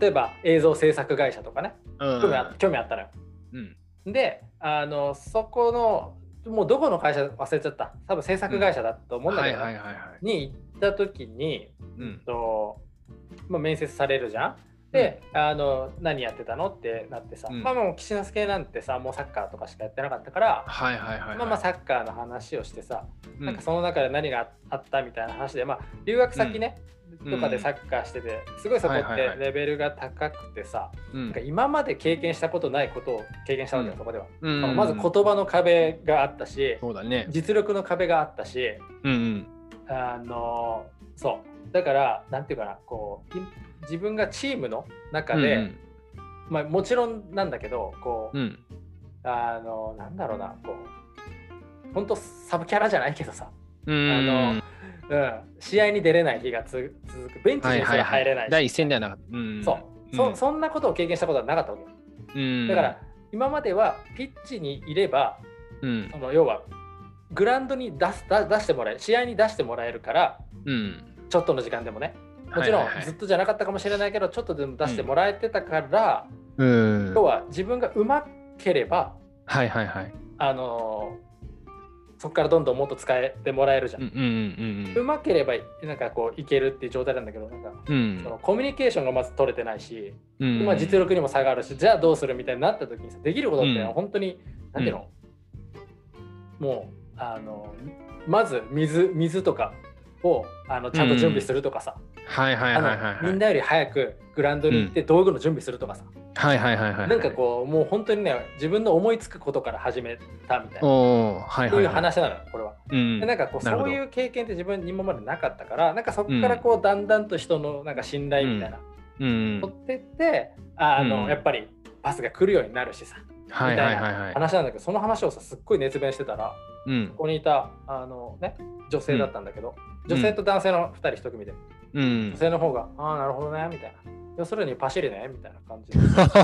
例えば映像制作会社とかね、うん、興味あ興味あったのよ。うん。で、あの、そこの、もうどこの会社忘れちゃった。多分制作会社だと思うんだけど。に行った時に、うん。とまあ、面接されるじゃん。で、うん、あの何やってたのってなってさ、うん、まあもう岸之助なんてさもうサッカーとかしかやってなかったから、はいはいはい、はい、まあまあサッカーの話をしてさ、うん、なんかその中で何があったみたいな話でまあ留学先ね、とかでサッカーしてて、すごいそこってレベルが高くてさ、なんか今まで経験したことないことを経験したわけよ、そこでは、まず言葉の壁があったしそうだ、ね、実力の壁があったし、うんうん、あのそう。だからなんていうかなこう自分がチームの中で、うんうん、まあ、もちろんなんだけどこう、うん、あのなんだろうなこう本当サブキャラじゃないけどさ、うん、あのうん、試合に出れない日が続く。ベンチにすら入れない、第一線ではなかった、う。ん、そう、そそんなことを経験したことはなかったわけ、うん、だから今まではピッチにいれば、うん、その要はグラウンドに出す出出してもらえる試合に出してもらえるから、うん、ちょっとの時間でもね。もちろんずっとじゃなかったかもしれないけど、ちょっとでも出してもらえてたから、うん、要は自分がうまければ、はいはいはい、あのそこからどんどんもっと使えてもらえるじゃん。うま、ければなんかこういけるっていう状態なんだけどなんか、うん、そのコミュニケーションがまず取れてないし、うん、今実力にも差があるしじゃあどうするみたいになった時にさできることって本当に、うん、なんていうの、もうあのまず水水とかをあのちゃんと準備するとかさ、はいはいはいはい、みんなより早くグラウンドに行って道具の準備するとかさ、はいはいはいはい。なんかこう、もう本当にね、自分の思いつくことから始めたみたいな。おはいはい、い。う話なのよ、これは。うん、でなんかこう、そういう経験って自分に今までなかったから、なんかそこからこう、だんだんと人のなんか信頼みたいな、うん、取ってって、あの、やっぱりパスが来るようになるしさ。はいはいはいはい、話なんだけどその話をさすっごい熱弁してたら、うん、ここにいたあの、ね、女性だったんだけど、女性と男性の2人1組で、うん、女性の方が「ああなるほどね」みたいな要するにパシリねみたいな感じで。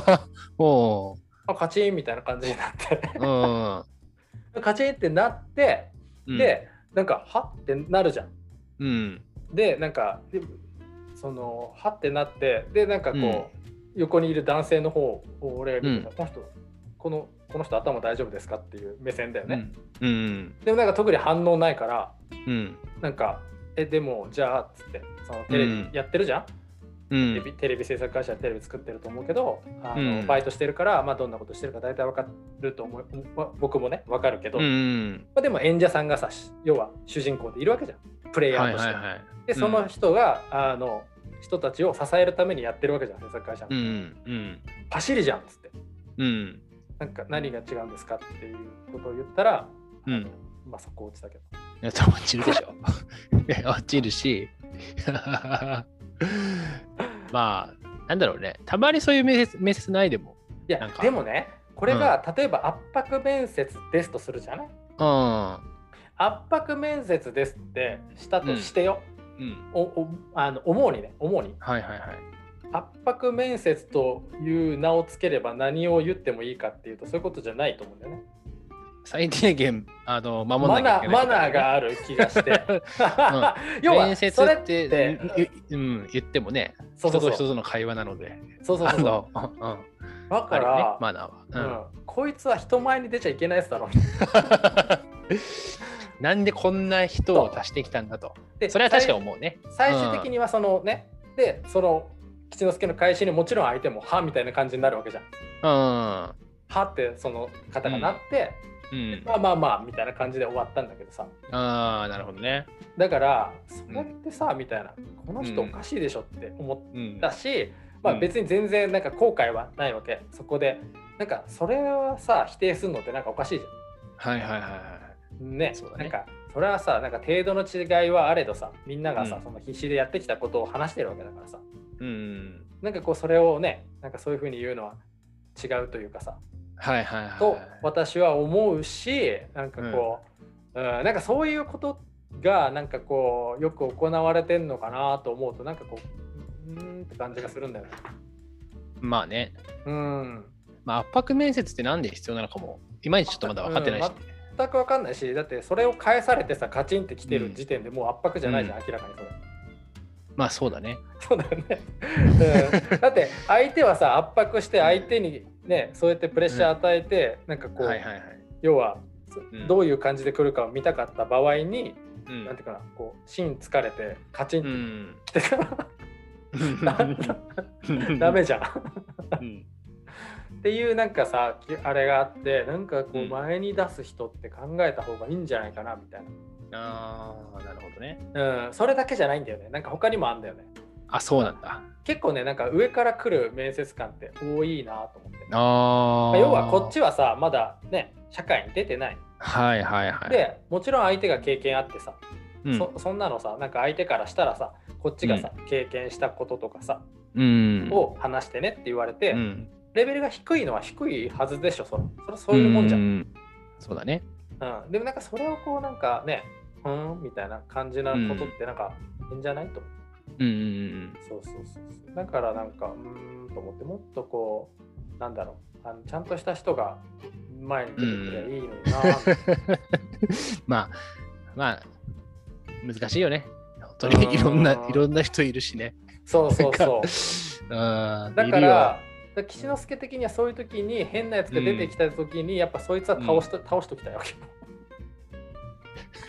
(laughs) おあカチンみたいな感じになって。カチンってなって、うん、で、なんか、はってなるじゃん。うん、で、なんか、その、はってなって、で、なんかこう、うん、横にいる男性の方を俺が見てた、うん、この人、この、この人頭大丈夫ですかっていう目線だよね。うん、でもなんか特に反応ないから、うん、なんか、え、でも、じゃあ、っつって、そのテレビやってるじゃん、テレビテレビ制作会社テレビ作ってると思うけどあの、うん、バイトしてるから、まあ、どんなことしてるか大体分かると思う。僕もね分かるけど、うん、まあ、でも演者さんがさ要は主人公でいるわけじゃん。プレイヤーとして。はいはいはい、でその人が、あの人たちを支えるためにやってるわけじゃん制作会社の、うんうん、走りじゃんっつって、うん、なんか何が違うんですかっていうことを言ったら、うん、まあそこ落ちたけど。いや落ちるでしょ。(laughs) 落ちるし (laughs) まあ、なんだろうね。たまにそういう面接面接ないでも。いや、でもね、これが、うん、例えば圧迫面接ですとするじゃない、うん、圧迫面接ですってしたとしてよ。うん、おおあの思うにね、思うに。はいはいはい。圧迫面接という名をつければ何を言ってもいいかっていうとそういうことじゃないと思うんだよね。最低限あの守らなきゃいけない、ね、マナーがある気がして。うん、要は面接ってうん、言ってもねそうそうそう人と人との会話なので。そうそうそう。うん、だから、ね、マナーは、うん、こいつは人前に出ちゃいけないやつだろ。(laughs) なんでこんな人を足してきたんだと。でそれは確か思うね。最終的にはそのね、で、その吉之助の返しにもちろん相手もはみたいな感じになるわけじゃん。うん。はってその方がなって、うん、まあまあまあみたいな感じで終わったんだけどさ。ああなるほどね。だからそれってさ、うん、みたいなこの人おかしいでしょって思ったし、うん、まあ別に全然なんか後悔はないわけ。そこで。なんかそれはさ否定するのってなんかおかしいじゃん。はいはいはいはいね。ね。なんかそれはさなんか程度の違いはあれどさみんながさ、その必死でやってきたことを話してるわけだからさ、うん、なんかこうそれをねなんかそういうふうに言うのは違うというかさはいはいはい、と私は思うしなんかこう、うん、うん、なんかそういうことがなんかこうよく行われてんのかなと思うとなんかこううんって感じがするんだよね。まあね。うん。まあ圧迫面接ってなんで必要なのかもいまいちちょっとまだ分かってないし、ね、全く分かんないしだってそれを返されてさカチンってきてる時点でもう圧迫じゃないじゃん、うん、明らかにそれ。まあそうだね。そうだよね。うん、だって相手はさ圧迫して相手にねそうやってプレッシャー与えて、うん、なんかこう、はいはいはい、要は、うん、どういう感じで来るかを見たかった場合に、うん、なんていうかなこう芯疲れてカチンって来てたら、(laughs) ダメじゃん。っていうなんかさあれがあってなんかこう前に出す人って考えた方がいいんじゃないかなみたいな。ああなるほどね。うんそれだけじゃないんだよね。なんか他にもあるんだよね。あそうなんだ。結構ねなんか上から来る面接官って多いなと思って。あ要はこっちはさまだね社会に出てない。はいはいはい。でもちろん相手が経験あってさ、うん、そそんなのさなんか相手からしたらさこっちがさ、うん、経験したこととかさ、うん、を話してねって言われて、うん、レベルが低いのは低いはずでしょそれそれそういうもんじゃん。そうだね。うん、でもなんかそれをこうなんかねうんみたいな感じなことってなんかいいんじゃないと思う。うんうんうん、そうそうそうだからなんかうんと思ってもっとこうなんだろう。あのちゃんとした人が前に出てくればいいのにな、(laughs) まあまあ難しいよね。本当にいろんないろんな人いるしね。そうそうそう。だから岸之助的にはそういう時に変なやつが出てきた時に、やっぱそいつは倒しと、うん、倒しときたいわけ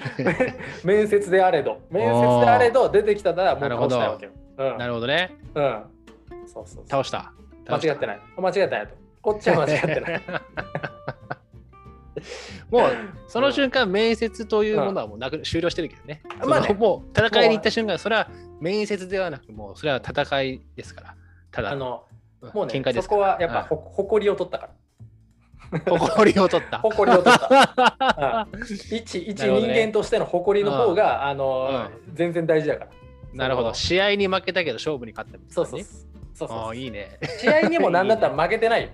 (laughs) 面接であれど。面接であれど出てきたらもう倒したいわけよ、うん、なるほどね。うん。そうそう倒した。間違ってない。間違ってないと。こっちは間違ってない。(laughs) もうその瞬間、面接というものはもうなく、終了してるけどね。まあ、ね、もう戦いに行った瞬間、それは面接ではなく、もうそれは戦いですから。ただ、あのもうね、そこはやっぱほ、誇りを取ったから。(laughs) 誇りを取った。誇りを取った。(laughs) 一一人間としての誇りの方が、あの、全然大事だから。なるほど。試合に負けたけど勝負に勝った、そうそうそうそう。いいね。試合にも何だったら負けてないよ。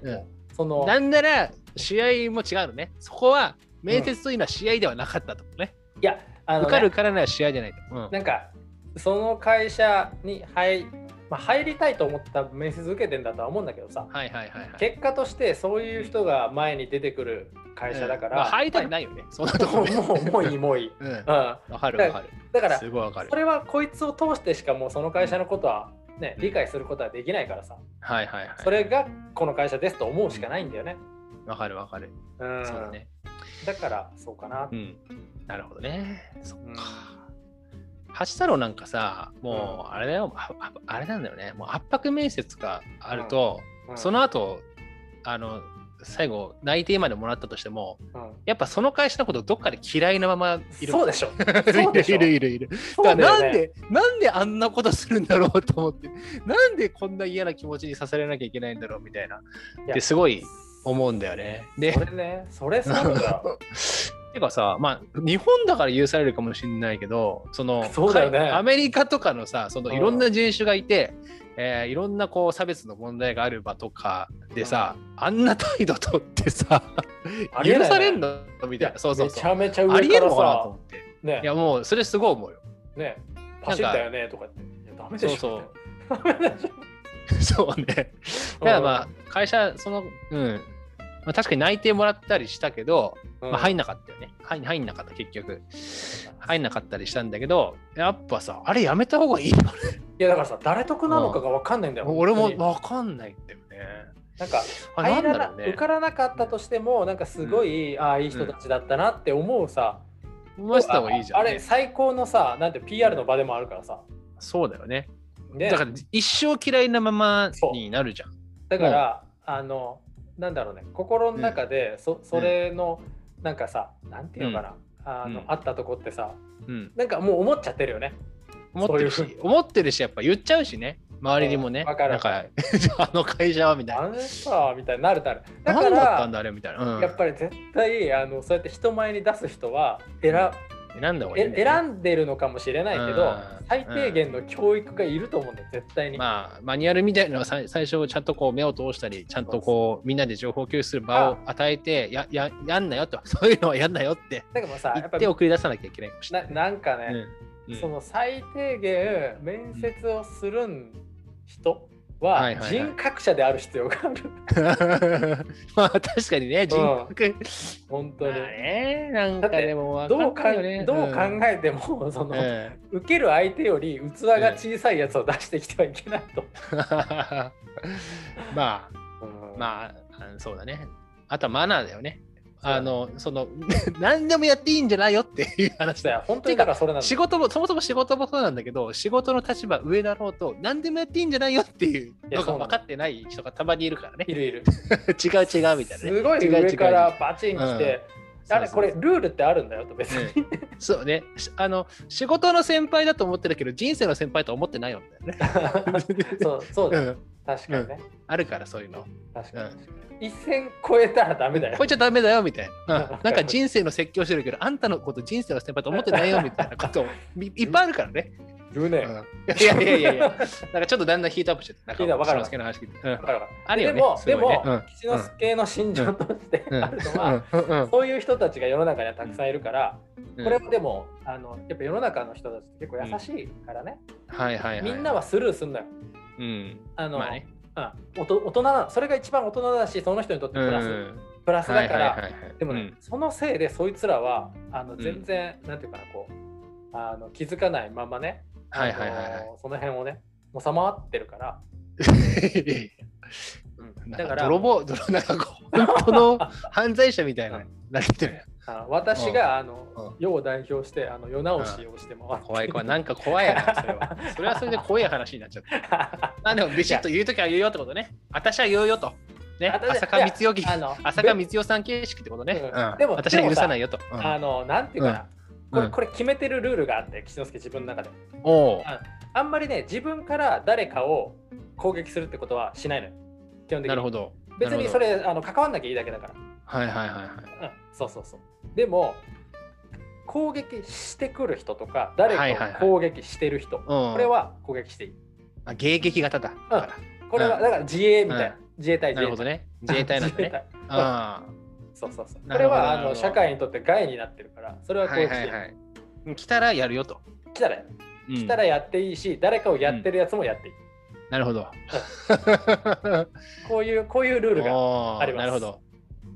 そのなんなら試合も違うのね。そこは面接というのは試合ではなかったとね。いや、あの、受かるからなら試合じゃないと。なんか、その会社に入まあ、入りたいと思った面接受けてんだとは思うんだけどさ、はいはいはい、はい、結果としてそういう人が前に出てくる会社だから、うんまあ、入りたいないよね、そんなとこもうもういいもういい。(laughs) うん、わ、かるわかる。だからすごいわかるそれはこいつを通してしかもうその会社のことはね、理解することはできないからさ、はいはいはい、それがこの会社ですと思うしかないんだよね。わかるわかる。うん、そうだね。だからそうかな。うん、なるほどね。そっか。うん八太郎なんかさ、もうあれだよ、あれなんだよね、もう圧迫面接があると、その後あの最後内定までもらったとしても、うん、やっぱその会社のことどっかで嫌いなままいる。そうでしょ。(laughs) いるいるいるだからなんで、なんであんなことするんだろうと思ってなんでこんな嫌な気持ちにさせられなきゃいけないんだろうみたいな。ってすごい思うんだよね。でそれね。それそうだ (laughs) てかさ、まあ、日本だから許されるかもしれないけど、その、そうだよね、アメリカとかのさ、そのいろんな人種がいて、うん、えー、いろんなこう差別の問題がある場とかでさ、うん、あんな態度とってさ、許されんのみたいな。そうそうそう。めちゃめちゃ上からさ、ありえるのかなと思って。ね、いや、もうそれすごい思うよ。ね、走ったよねとかって。いや、ダメでしょ。そうそう。(laughs) そうね。だからまあ、会社、その、うん、まあ、確かに内定もらったりしたけど、うん、まあ、入んなかったよね入。入んなかった、結局。入んなかったりしたんだけど、やっぱさ、あれやめた方がいいよね。いや、だからさ、誰得なのかが分かんないんだよ。俺も分かんないんだよね。なんか入らな、ね、受からなかったとしても、なんかすごい、うん、ああ、いい人たちだったなって思うさ、思わせた方がいいじゃん、ね、あれ、最高のさ、なんて PR の場でもあるからさ。そうだよね。ねだから一生嫌いなままになるじゃん。だから、あの、なんだろうね。心の中でそ,、それのなんかさなんていうのかな、あの、あったとこってさ、うん、なんかもう思っちゃってるよね。思ってるし思ってるしやっぱ言っちゃうしね。周りにもね。わかる。なんかあの会社はみたいな。あのさみたいになるたる。だからだったんだあれみたいな、うん、やっぱり絶対あのそうやって人前に出す人は選選んだ方がいい、ね、選んでるのかもしれないけど、最低限の教育がいると思うんだよ、絶対に。まあ、マニュアルみたいなのは最初ちゃんとこう目を通したり、ちゃんとこうみんなで情報共有する場を与えて、やややんなよと、(laughs) そういうのはやんなよって。だからさ言って送り出さなきゃいけないかもしれない。ななんかね、うん。うん、その最低限面接をする人、は人格者である必要がある。(laughs) まあ確かにね、人格。うん、本当に。ね、なんかでもどうか、ね、どう考えても、その、受ける相手より器が小さいやつを出してきてはいけないと。(laughs) まあ、まあ、そうだね。あとはマナーだよね。あのその (laughs) 何でもやっていいんじゃないよっていう話だよ。本当にだからそれなん仕事もそもそも仕事もそうなんだけど仕事の立場上だろうと何でもやっていいんじゃないよっていうのが分かってない人がたまにいるからね。いるいる。(laughs) 違う違うみたいな、ね。すごい上からバチン来て。あれこれルールってあるんだよと別に、ね、そうね。あの仕事の先輩だと思ってるけど人生の先輩と思ってないよみたいなね。(laughs) そうそうだ、うん、確かにね、うん、あるからそういうの。確かに、うん、一線超えたらダメだよ。超えちゃダメだよみたいな、(laughs) なんか人生の説教してるけどあんたのこと人生の先輩と思ってないよみたいなこといっぱいあるからね言うね、(laughs) いやいやいやいや、なんかちょっとだんだんヒートアップしてなんか、分かる。の話聞いて。あるよね。でも、でも、吉之助の心情としてあるのは、そういう人たちが世の中にはたくさんいるから、これもでも、あのやっぱ世の中の人たちって結構優しいからね。はいはいみんなはスルーすんだよ。うん。あの、大人なそれが一番大人だし、その人にとってプラス。プラスだから、でもね、そのせいでそいつらはあの全然、なんていうかな、こうあの気づかないままね、はいはいはい、はい、その辺をね収まってるから。うん、(laughs) だから泥棒泥 (laughs) なんか本当の (laughs) 犯罪者みたいななってる。あ私があの世を代表してあの世直しをして回って怖い怖い。なんか怖いなそれは。それはそれで怖い話になっちゃったあでもビシッと言うときは言うよってことね。私は言うよと。ね、浅香光代浅香光代さん形式ってことね、うん、でも私は許さないよと、あのなんていうかな、これ,、これ決めてるルールがあって吉之助自分の中で。おああんまりね自分から誰かを攻撃するってことはしないのよ。基本的に。なるほど。別にそれあの関わんなきゃいいだけだから。はいはいはいはい、うん、そうそうそう。でも攻撃してくる人とか誰かを攻撃してる人、これは攻撃していい、あ迎撃型だ。うん、これはだから自衛みたいな、自衛隊自衛隊。なるほどね。自衛隊なんだね。ああそうそうそう。これはあの社会にとって害になってるから、それはこうして、はいはいはい、来たらやるよと。来たら。うん、来たらやっていいし、誰かをやってるやつもやっていい。うん、なるほど。(laughs) こういう、こういうルールがあります。なるほど。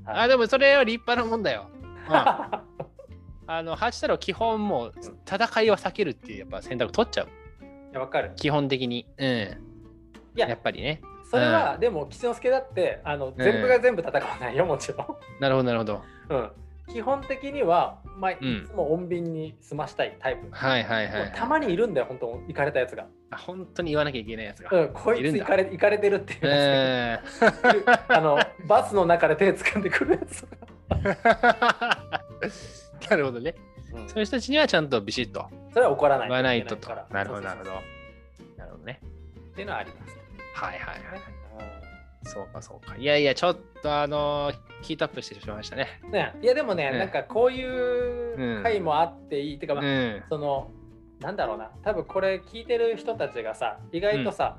はい、あ、でもそれは立派なもんだよ。うん、(laughs) あの、ハチ太郎基本もう戦いは避けるっていうやっぱ選択取っちゃう。いや、わかる。基本的に。うん。いや、やっぱりね。それは、うん、でも吉之助だってあの全部が全部戦わないよ、もちろん。なるほどなるほど。(laughs) うん、基本的には、まあ、いつも穏便に済ましたいタイプ。はいはいはい。たまにいるんだよ、本当、行かれたやつが。あ本当に言わなきゃいけないやつが。うん、こいつ行かれ行かれてるっていう、えー、(laughs) あのバスの中で手掴んでくるやつ (laughs) なるほどね、うん。そういう人たちにはちゃんとビシッと。それは怒らない。言わないとと。なるほどなるほど。なるほどね。っていうのはあります。はいはいはい。そうかそうか。いやいや、ちょっとあのー、ヒートアップしてしまいましたね。ね。いやでもね、うん、なんかこういう回もあっていい、うん、てかまあ、うん、その、なんだろうな、多分これ聞いてる人たちがさ、意外とさ、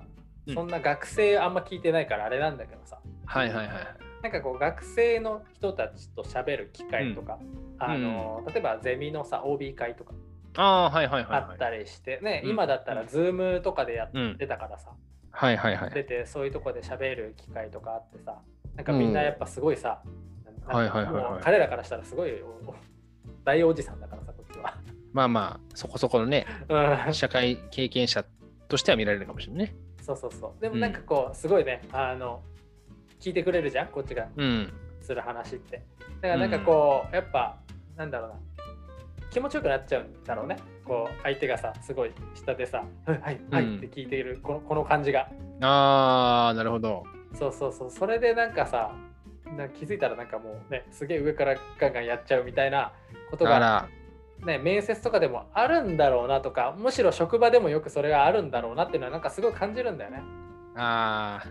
そんな学生あんま聞いてないからあれなんだけどさ。はいはいはい。なんかこう学生の人たちと喋る機会とか、あの例えばゼミのさ OB 会とかあ,、はいはいはい、あったりしてね、今だったら Zoom とかでやってたからさ、はいはいはい、出てそういうとこで喋る機会とかあってさなんかみんなやっぱすごいさ、うん、はいはいはい、はい、彼らからしたらすごい大おじさんだからさこっちは。まあまあそこそこのね、(laughs) 社会経験者としては見られるかもしれないね。そうそうそう。でもなんかこう、すごいねあの聞いてくれるじゃんこっちが。する話って、だからなんかこう、やっぱなんだろうな気持ちよくなっちゃうんだろうね。こう相手がさすごい下でさ「はいはいはい」って聞いているこのこの感じが。あーなるほど。そうそうそう。それでなんかさなんか気づいたらなんかもうねすげえ上からガンガンやっちゃうみたいなことがね、面接とかでもあるんだろうなとかむしろ職場でもよくそれがあるんだろうなっていうのはなんかすごい感じるんだよね。ああ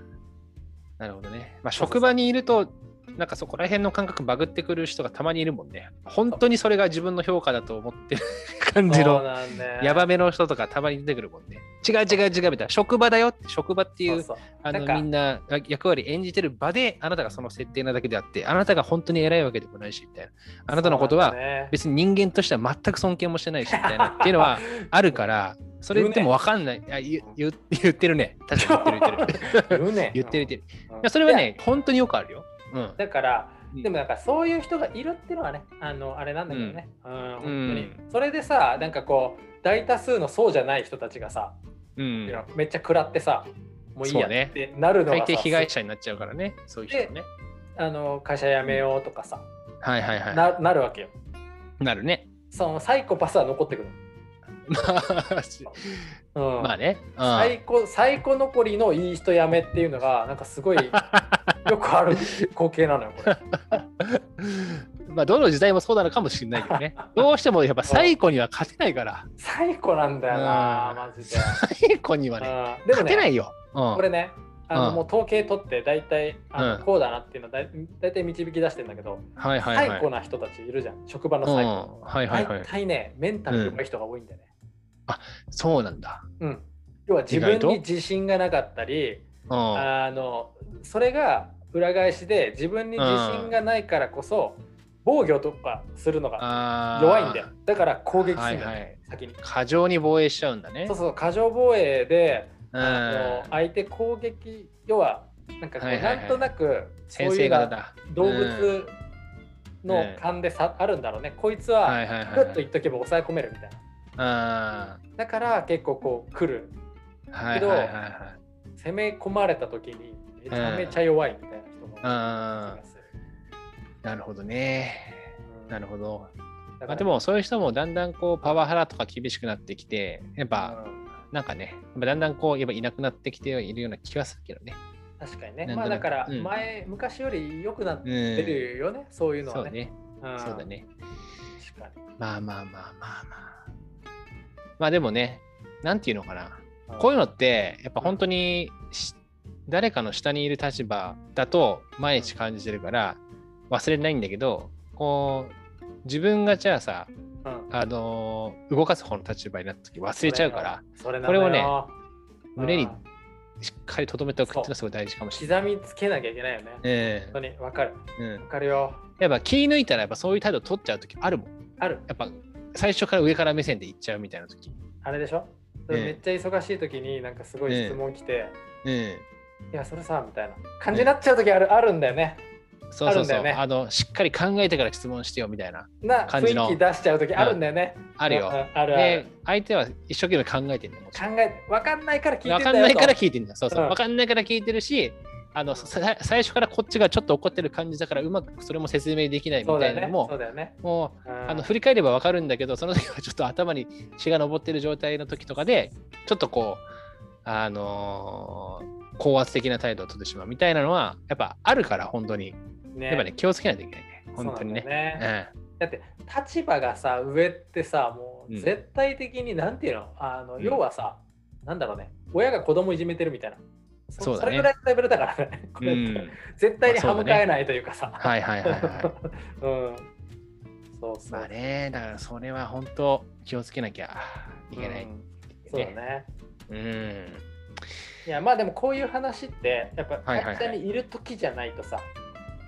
なるほどね。まあ、職場にいるとなんかそこら辺の感覚バグってくる人がたまにいるもんね。本当にそれが自分の評価だと思ってる感じのヤバめの人とかたまに出てくるもんね。違う違う違うみたいな。職場だよって、職場っていうあのみんな役割演じてる場であなたがその設定なだけであって、あなたが本当に偉いわけでもないし、みたいな。あなたのことは別に人間としては全く尊敬もしてないし、みたいなっていうのは (laughs) あるから、それでも分かんない。あ言言言ってるね。確かに言ってる言ってる。(laughs) (laughs) 言ってる言ってる。いやそれはね、本当によくあるよ。だから、でもなんかそういう人がいるっていうのはね、あのあれなんだけどね、うん、本当に。それでさ、なんかこう、大多数のそうじゃない人たちがさ、うん、めっちゃ食らってさ、もういいやってなるのが大抵被害者になっちゃうからね、そういう人ね。あの会社辞めようとかさ、はいはいはい。ななるわけよ。なるね。そのサイコパスは残ってくる。うんまあね。うんサイコサイコ残りのいい人やめっていうのがなんかすごい (laughs) よくある光景なのよこれ。(laughs) まあ、どの時代もそうなのかもしれないけどね。どうしてもやっぱ最古には勝てないから。サイコなんだよな、うんマジで。最古にはね、ね、勝てないよ。うんこれね、あのうんもう統計取って大体あの、うんこうだなっていうのはだい大体導き出してんだけど、はいはいはい。サイコな人たちいるじゃん、職場のうんサイコ。はいはいはい大。体ね、メンタル弱い人が多いんだよね。そうなんだ。うん。要は自分に自信がなかったり、うん。あのそれが裏返しで自分に自信がないからこそ、防御とかするのが弱いんだよ。だから攻撃するんだよ、はいはい先に。過剰に防衛しちゃうんだね。そうそう、過剰防衛で、うんあの相手攻撃、要は、なんかこう、はいはいはいなんとなく、そう先いうな生方だ。動うん物の勘でさ、あるんだろうね。こいつは、グッと言っとけば抑え込めるみたいな。あだから結構こう来る。ーはいはいはいはい。攻め込まれた時にめちゃめちゃ弱いみたいな人も気あがすなるほどね。うんなるほど。まあ、でもそういう人もだんだんこうパワハラとか厳しくなってきて、やっぱうんなんかね、だんだんこうやっぱいなくなってきているような気がするけどね。確かにね。まあだからうん前、昔より良くなっうん。てるよね、そういうのはね。そうね。んそうだ。ね。確かに。まあまあまあまあまあ。まあでもね、なんていうのかな。うんこういうのって、やっぱ本当にし誰かの下にいる立場だと毎日感じてるから忘れないんだけど、こう、自分がじゃあさ、うんあのー動かす方の立場になった時忘れちゃうから、それなこれをねのよ胸にうんしっかり留めておくっていうのはすごい大事かもしれない。刻みつけなきゃいけないよね。え本当にわかる。えうんわかるよ。やっぱ気抜いたらやっぱそういう態度取っちゃう時あるもん。ある。やっぱ最初から上から目線でいっちゃうみたいな時。あれでしょ、ええめっちゃ忙しい時になんかすごい質問来て、うん。いや、それさ、みたいな感じになっちゃう時ある,、あるんだよね。そうそうそう。あるんだよねあの、しっかり考えてから質問してよみたいな。な感じの雰囲気出しちゃう時あるんだよね。あるようん。あるあるで、相手は一生懸命考えてるん考え、わかんないから聞いてんだよわかんないからと聞いてるんだ。そうそう。うんわかんないから聞いてるし、あの、さ最初からこっちがちょっと怒ってる感じだから、うまくそれも説明できないみ。たいなのもね。もう、うんあの振り返ればわかるんだけど、その時はちょっと頭に血が上ってる状態の時とかで、ちょっとこう、あのー高圧的な態度を取ってしまうみたいなのは、やっぱあるから、本当に。ねやっぱね、気をつけないといけないね。本当にね。だだって立場がさ上ってさもううん絶対的になんていうの？あのん要はさ、なんだろうね親が子供いじめてるみたいなそそうだねれぐらいのレベルだからねこうれって、ん。絶対に歯向かえないというかさ、はいはいはいはい。(laughs) うんそうそう、まあね、だからそれは本当気をつけなきゃいけない。うんそうだねうん。いやまあでもこういう話ってやっぱはいはいはい会社にいる時じゃないとさ、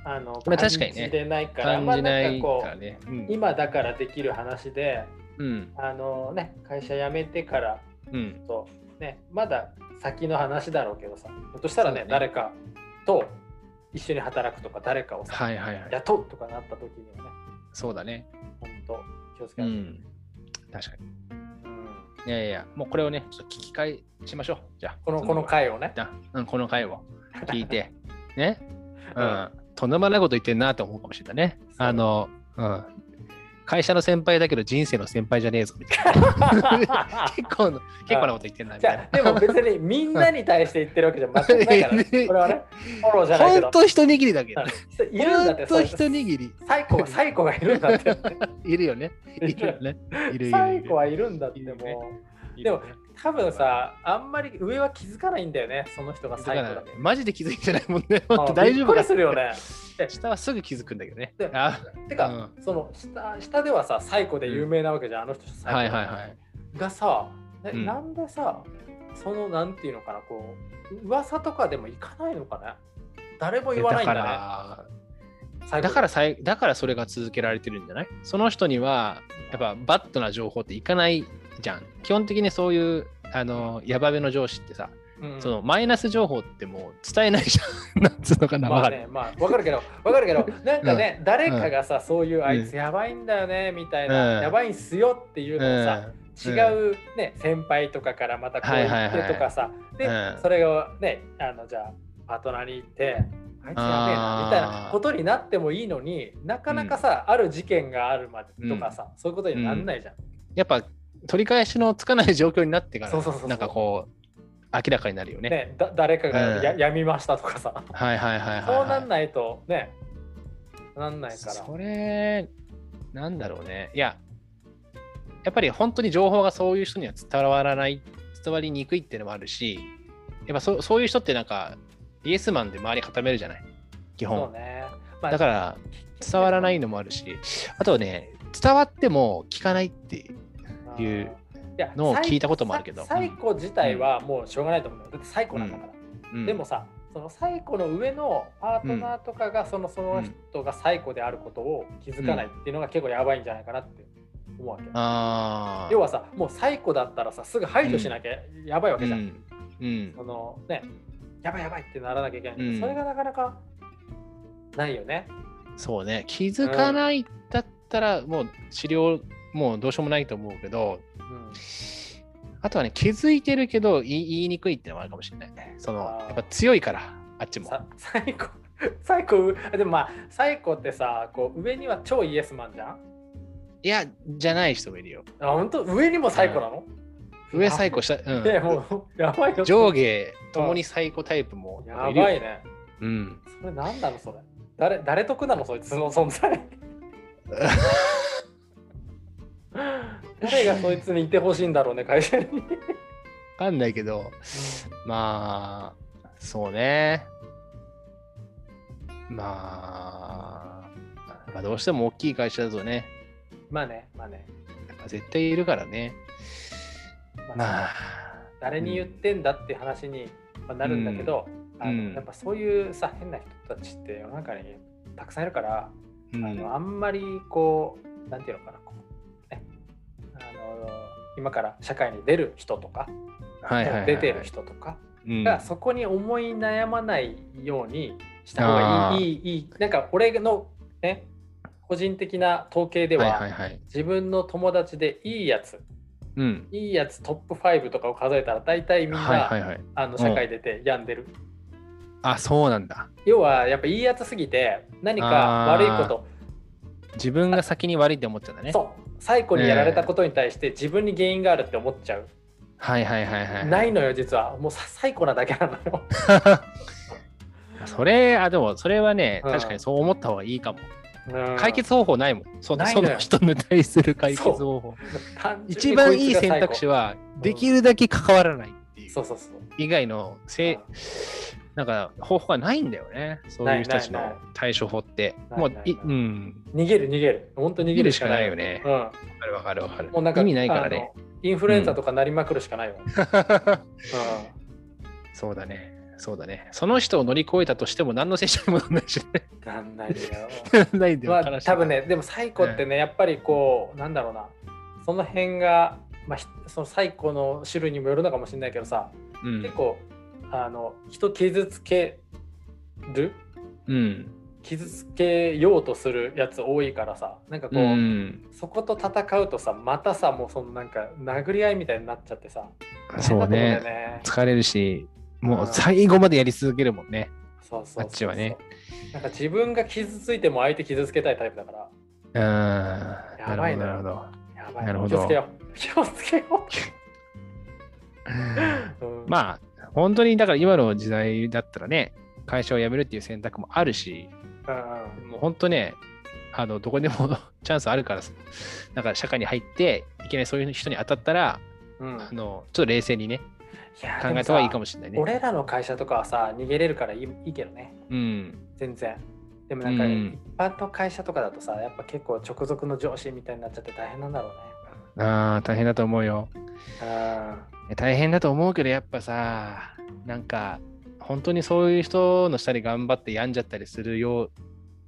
あのまあ確かにね感じれないから、感じないまあ、かこうね。うん今だからできる話でうん。あのね会社辞めてからうん。とねまだ先の話だろうけどさひょっとしたらねね誰かと一緒に働くとか誰かをさ、はいはいはい。雇うとかなった時にはねそうだね。本当気をつけないと、うん。確かに。うんいやいや、もうこれをね、ちょっと聞き返しましょう。じゃあ。このこの回をねだうん、この回を聞いて、(laughs) ね。ううんん。とんでもないこと言ってんなと思うかもしれないね。あの、うん。会社の先輩だけど人生の先輩じゃねえぞみたいな。(laughs) 結構の、結構なこと言ってんなみじたいな。でも別にみんなに対して言ってるわけじゃ全くないから、(laughs) ね、これはねフォローじゃないけどほんと一握りだけどいるんだってほんと一握り。サイコがサイコがいるんだって (laughs) いるよね。いるよね。いるいるいる。サイコはいるんだってもで多分さあんまり上は気づかないんだよねその人がサイコだねマジで気づいてないもんね。ほんとあ (laughs) 大丈夫かびっくりするよね。(laughs) 下はすぐ気づくんだけどね。で。あてか、その下下ではさサイコで有名なわけじゃん、あの人サイコはいはいはい。がさ、ねうん。なんでさそのなんていうのかなこう噂とかでもいかないのかね？誰も言わないんだね。だから、だからさいだからそれが続けられてるんじゃない？その人には、やっぱバッドな情報っていかないじゃん。基本的にそういう、あの、ヤバめの上司ってさ、うん。そのマイナス情報ってもう伝えないじゃん。(laughs) なんつうのかな。まあね、まあ、わかるけど、わかるけど、なんかね、誰かがさ、そういうあいつやばいんだよね、みたいな、うん。やばいんすよっていうのをさ、うん。違うね、先輩とかからまたこう言ってとかさ、で、うん。それをね、あの、じゃあ、パートナーに行って、あいつやべえなみたいなことになってもいいのになかなかさ、うん、ある事件があるまでとかさ、うん、そういうことにならないじゃん。やっぱ取り返しのつかない状況になってからなんかこう明らかになるよね。ねだ誰かがや,、やみましたとかさ。はいはいはいはい、そうなんないとね。なんないから。それなんだろうね。いややっぱり本当に情報がそういう人には伝わらない伝わりにくいっていうのもあるしやっぱそそういう人ってなんかイエスマンで周り固めるじゃない？基本、ね。まあ、だから伝わらないのもあるし。あとはね伝わっても聞かないっていうのを聞いたこともあるけど。サイコ自体はもうしょうがないと思う。よだってサイコなんだから、うん、でもさそのサイコの上のパートナーとかがそのその人がサイコであることを気づかないっていうのが結構やばいんじゃないかなって思うわけ、あ要はさもう最古だったらさすぐ排除しなきゃやばいわけじゃん、うん。うん、そのねやばいやばいってならなきゃいけない、うん、それがなかなかないよね。そうね。気づかないだったらもう治療もうどうしようもないと思うけど、うん、あとはね気づいてるけど言いにくいってのもあるかもしれないそのやっぱ強いからあっちも最高最高でもまあ最高ってさこう上には超イエスマンじゃん？いや、じゃない人もいるよ。あ、本当？上にも最高なの、うん、上最高した。うん、いや、もう、やばいよ。上下、ともに最高タイプもやばいね。うん。それ何なのそれ？誰、誰得なのそいつの存在？(laughs) 誰がそいつにいてほしいんだろうね、会社に。わかんないけど、まあ、そうね。まあ、まあ、どうしても大きい会社だとね、まあね、まあね。絶対いるからね。まあ、誰に言ってんだって話になるんだけど、うん、あのやっぱそういうさ変な人たちって世の中にたくさんいるから、うん、あのあんまりこうなんていうのかな今から社会に出る人とか、はいはいはいはい、出てる人とかが、そこに思い悩まないようにした方がいいいいいいなんか俺のね個人的な統計では,、自分の友達でいいやつ、うん、いいやつトップ5とかを数えたら大体みんな、はいはいはい、あの社会出て病んでる。あそうなんだ。要はやっぱいいやつすぎて何か悪いこと自分が先に悪いって思っちゃうんだね。そう最古にやられたことに対して自分に原因があるって思っちゃう。はいはいはいはい。ないのよ実はもう最古なだけなのよ。(laughs) それあでもそれはね、確かにそう思った方がいいかも。解決方法ないもん。そのその人に対する解決方法。一番いい選択肢は、できるだけ関わらないっていう。そうそうそう以外のせ、なんか方法がないんだよね。そういう人たちの対処法って。もうい、うん。逃げる逃げる。本当逃げるしかないよね。わ、かるわかるわかる。もうなんか意味ないからね。インフルエンザとかなりまくるしかないよ。(laughs) そうだね。そうだね。その人を乗り越えたとしても何の接触にもなんないしね。なんないでよ。(laughs) ないでよ。まあ、多分ね、でも最古ってね、やっぱりこう、なんだろうな、その辺が、まあ、その最古の種類にもよるのかもしれないけどさ、うん、結構、あの、人傷つける、うん、傷つけようとするやつ多いからさなんかこう、うん、そこと戦うとさまたさもうそのなんか殴り合いみたいになっちゃってさそうね、ね、疲れるしもう最後までやり続けるもんね。そうそうあっちはね。なんか自分が傷ついても相手傷つけたいタイプだから。うん。やばいな。るほど。やばいなるほど。気をつけよう。気をつけよう。(laughs) うん、まあ、本当にだから今の時代だったらね、会社を辞めるっていう選択もあるし、うん、もう本当ね、あのどこでも (laughs) チャンスあるから、なんか社会に入って、いきなりそういう人に当たったら、うん、あのちょっと冷静にね、考えた方がいいかもしれないね。俺らの会社とかはさ、逃げれるからいいいいけどね。うん。全然。でもなんか、一般の会社とかだとさ、やっぱ結構直属の上司みたいになっちゃって大変なんだろうね。ああ、大変だと思うよ。あ大変だと思うけど、やっぱさ、なんか、本当にそういう人の下で頑張って病んじゃったりするよう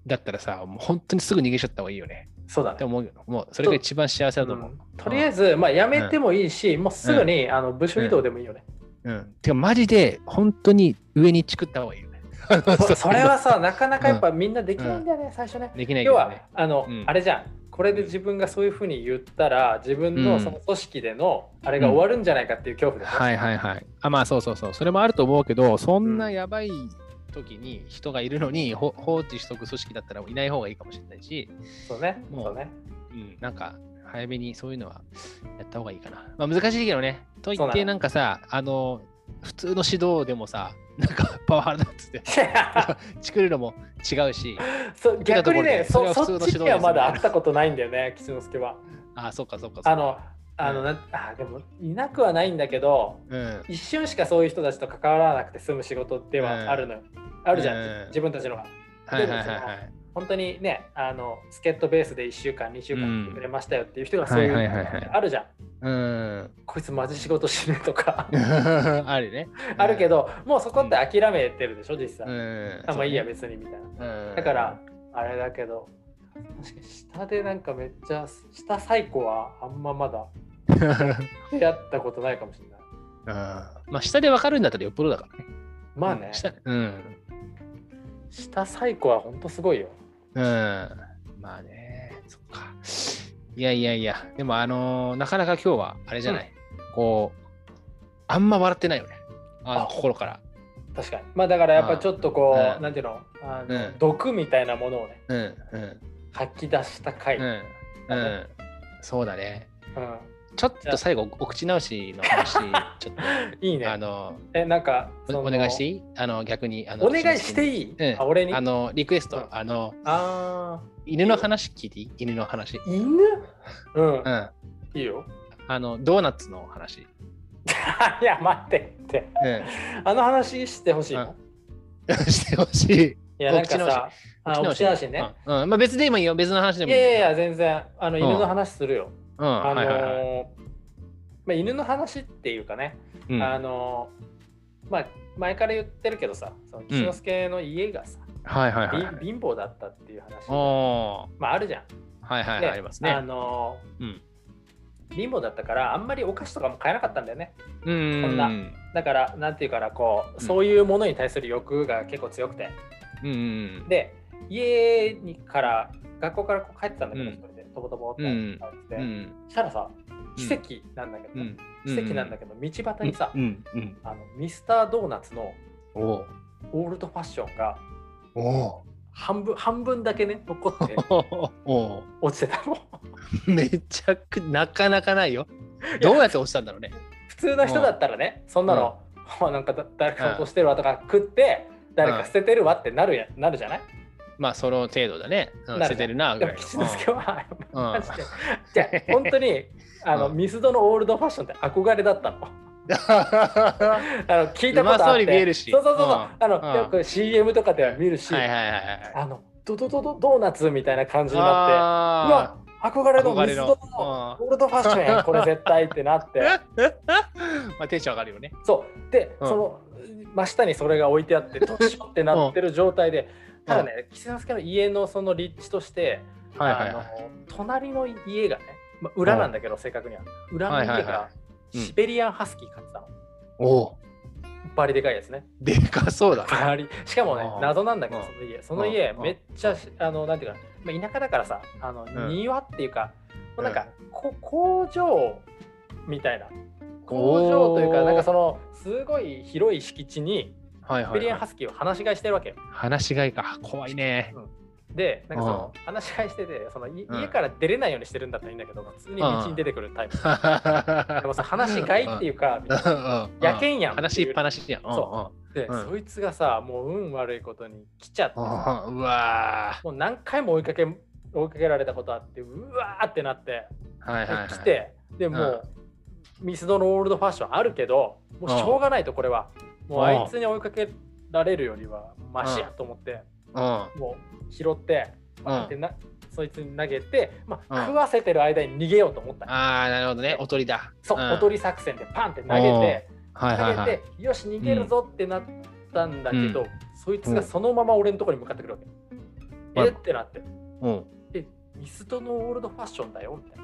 だったらさ、もう本当にすぐ逃げちゃった方がいいよね。そうだね。って思うもうそれが一番幸せだと思う。うん、とりあえず、まあ、やめてもいいし、うん、もうすぐに、あの部署移動でもいいよね。うん。てか、マジで、本当に上にチクった方がいいよね。(laughs) それはさ、なかなかやっぱみんなできないんだよね、最初ね。できない、ね、要は、あの、あれじゃん。これで自分がそういうふうに言ったら、自分のその組織でのあれが終わるんじゃないかっていう恐怖で、はいはいはい。あ、まあそうそうそう。それもあると思うけど、そんなやばい時に人がいるのに放置しとく組織だったらいない方がいいかもしれないし、そうね、もうそうね。うん、なんか早めにそういうのはやった方がいいかな。まあ難しいけどね。と言ってなんかさ、あの、普通の指導でもさ、なんかパワハラだっつって。作るのも違うし。そ逆にね、そそっちにはまだ会ったことないんだよね、吉之助は。あ、そっかそっかあの、あの、うん、あでもいなくはないんだけど、うん、一瞬しかそういう人たちと関わらなくて済む仕事ではあるのよ。うん、あるじゃん、自分たちのが。はいはいはい、はい、本当にねあの助っ人ベースで1週間2週間来てくれましたよっていう人がそういうあるじゃん。うん、こいつマジ仕事しねとか。(laughs) あるね、あるけどもうそこって諦めてるでしょ実際、うん、あまあいいや別にみたいな、だからあれだけど確かに下でなんかめっちゃ下最高はあんままだ (laughs) やったことないかもしれない。(laughs) あまあ下で分かるんだったらよっぽどだからね。まあね、うん、下最高はほんとすごいよ。うん。まあね、そっか。いやいやいや、でもあのー、なかなか今日はあれじゃない、うん、こう、あんま笑ってないよね。あの心から。確かに。まあだからやっぱちょっとこう、うん、なんていうの、あの、うん、毒みたいなものをね、うんうん、吐き出した回、うん、うん。そうだね。うんちょっと最後、お口直しの話、ちょっと。(laughs) いいね。あの、え、なんか、お願いしていい？あの、逆に。あのお願いしていい、うん、あ俺に？あの、リクエスト。あの、あ犬の話聞いていい？犬の話。犬？うん。うん。いいよ。あの、ドーナツの話。(laughs) いや、待ってって。うん、あの話してほしいの、(laughs) してほしい。いや、なんかさ、あ、お口直しね。うん。まあ別でもいいよ。別の話でもいい。いやいや、全然。あの、犬の話するよ。うん、あのーはいはいはいまあ、犬の話っていうかね、うん、あのまあ前から言ってるけどさその岸之助の家がさ、はいはいはい、貧乏だったっていう話まああるじゃん。はいはい、はい、ありますね。あのうん、貧乏だったからあんまりお菓子とかも買えなかったんだよね。うん。そんな。だからなんていうからこうそういうものに対する欲が結構強くて。うん。で家にから学校からこう帰ってたんだけど、一、人でとぼとぼって帰って、うん、したらさ奇跡なんだけど、奇跡なんだけど道端にさ、あのミスタードーナツのオールドファッションが半分半分だけね残って落ちてたのめちゃくなかなかないよどうやって落ちたんだろうね普通の人だったらねそんなの、うん、なんか誰か落としてるわとか食って誰か捨ててるわってなるやなるじゃないまあその程度だね。捨ててるなぐらいの。吉之助は、マジで。じゃあ (laughs) 本当にあの、ミスドのオールドファッションって憧れだったの？(laughs) あの聞いたことあって。そうそうそうそう。あの、よく CM とかでは見るし、あのドドドドドーナツみたいな感じになって、うわ憧れのミスドのオールドファッションやこれ絶対ってなって。(laughs) まあテンション上がるよね。そう。で、その真下にそれが置いてあって、どうしようってなってる状態で、ただね、岸之助の家のその立地として、あの隣の家がね、まあ、裏なんだけど、正確には。裏の家がシベリアンハスキー飼ってたの。おお。バリでかいやつね。でかそうだ。バリ。しかもね、謎なんだけど、その家。その家、めっちゃ、あの、なんていうか、まあ、田舎だからさ、あの、庭っていうか、もうなんか、こ工場みたいな。工場というか、なんかその、すごい広い敷地に、シベリアンハスキーを放し飼いしてるわけよ。放し飼いか。怖いね。うんで、なんかその話し合いしてて、その家から出れないようにしてるんだったらいいんだけど、普通に道に出てくるタイプ。(laughs) でもさ、話し飼いっていうか、やけんやん。話しっぱなしやん。そう。で、そいつがさ、もう運悪いことに来ちゃって、うわもう何回も追いかけ追いかけられたことあって、うわーってなって、来て、でもミスドのオールドファッションあるけど、もうしょうがないと、これは。もうあいつに追いかけられるよりはマシやと思って、もう拾って、ってなそいつに投げて、まあ、食わせてる間に逃げようと思った。ああ、なるほどね。おとりだ。そう、おとり作戦でパンって投げて、投げて、よし、逃げるぞってなったんだけど、そいつがそのまま俺のところに向かってくるわけ。えってなって。え、ミスドのオールドファッションだよみたいな。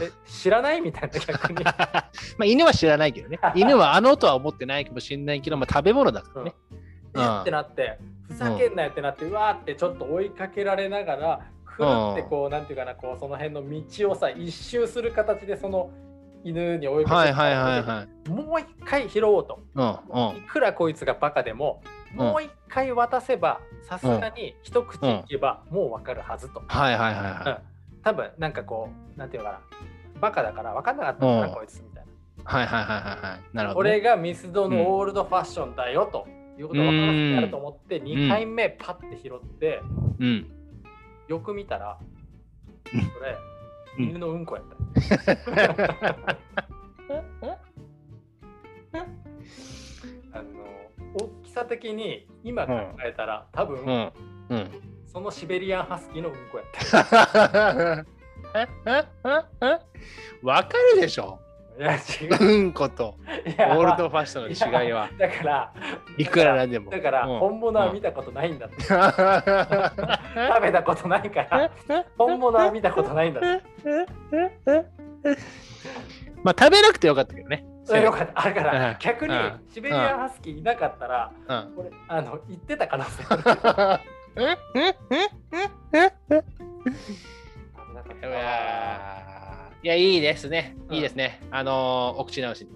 え知らない？みたいな逆に。(laughs) まあ犬は知らないけどね。(laughs) 犬はあのとは思ってないかもしれないけど、まあ、食べ物だからね。えってなって、ふざけんなよってなって、うわーってちょっと追いかけられながらくるってこう、なんていうかなこうその辺の道をさ一周する形でその犬に追いかけてはいはいはいはい。もう一回拾おうと。うんいくらこいつがバカでも、うんもう一回渡せばさすがに一口いけばもう分かるはずと。はいはいはいうんは多分なんかこうなんていうのかなバカだから分かんなかったのかな、うんこいつみたいな。い。はいはいはいはいはい。なるほど、ね。俺がミスドのオールドファッションだよということを分からせてやると思って2回目パッて拾ってうん。よく見たらうんそれうん犬のうんこやった。(laughs) あの大きさ的に今考えたら、多分、うん。うん。そのシベリアンハスキーのうんこやった。(laughs) わかるでしょ？いや違うんことう。いやオールドファッションの違いは。だからいくらなんでも。だからうん本物は見たことないんだって。う (laughs) 食べたことないから本物は見たことないんだって。まあ食べなくてよかったけどね。それよかった。だからうん逆にうんシベリアンハスキーいなかったら、うん。俺あの言ってた可能性ある。(laughs) 危なかったいやいや、いいですね。いいですね。あのー、お口直しに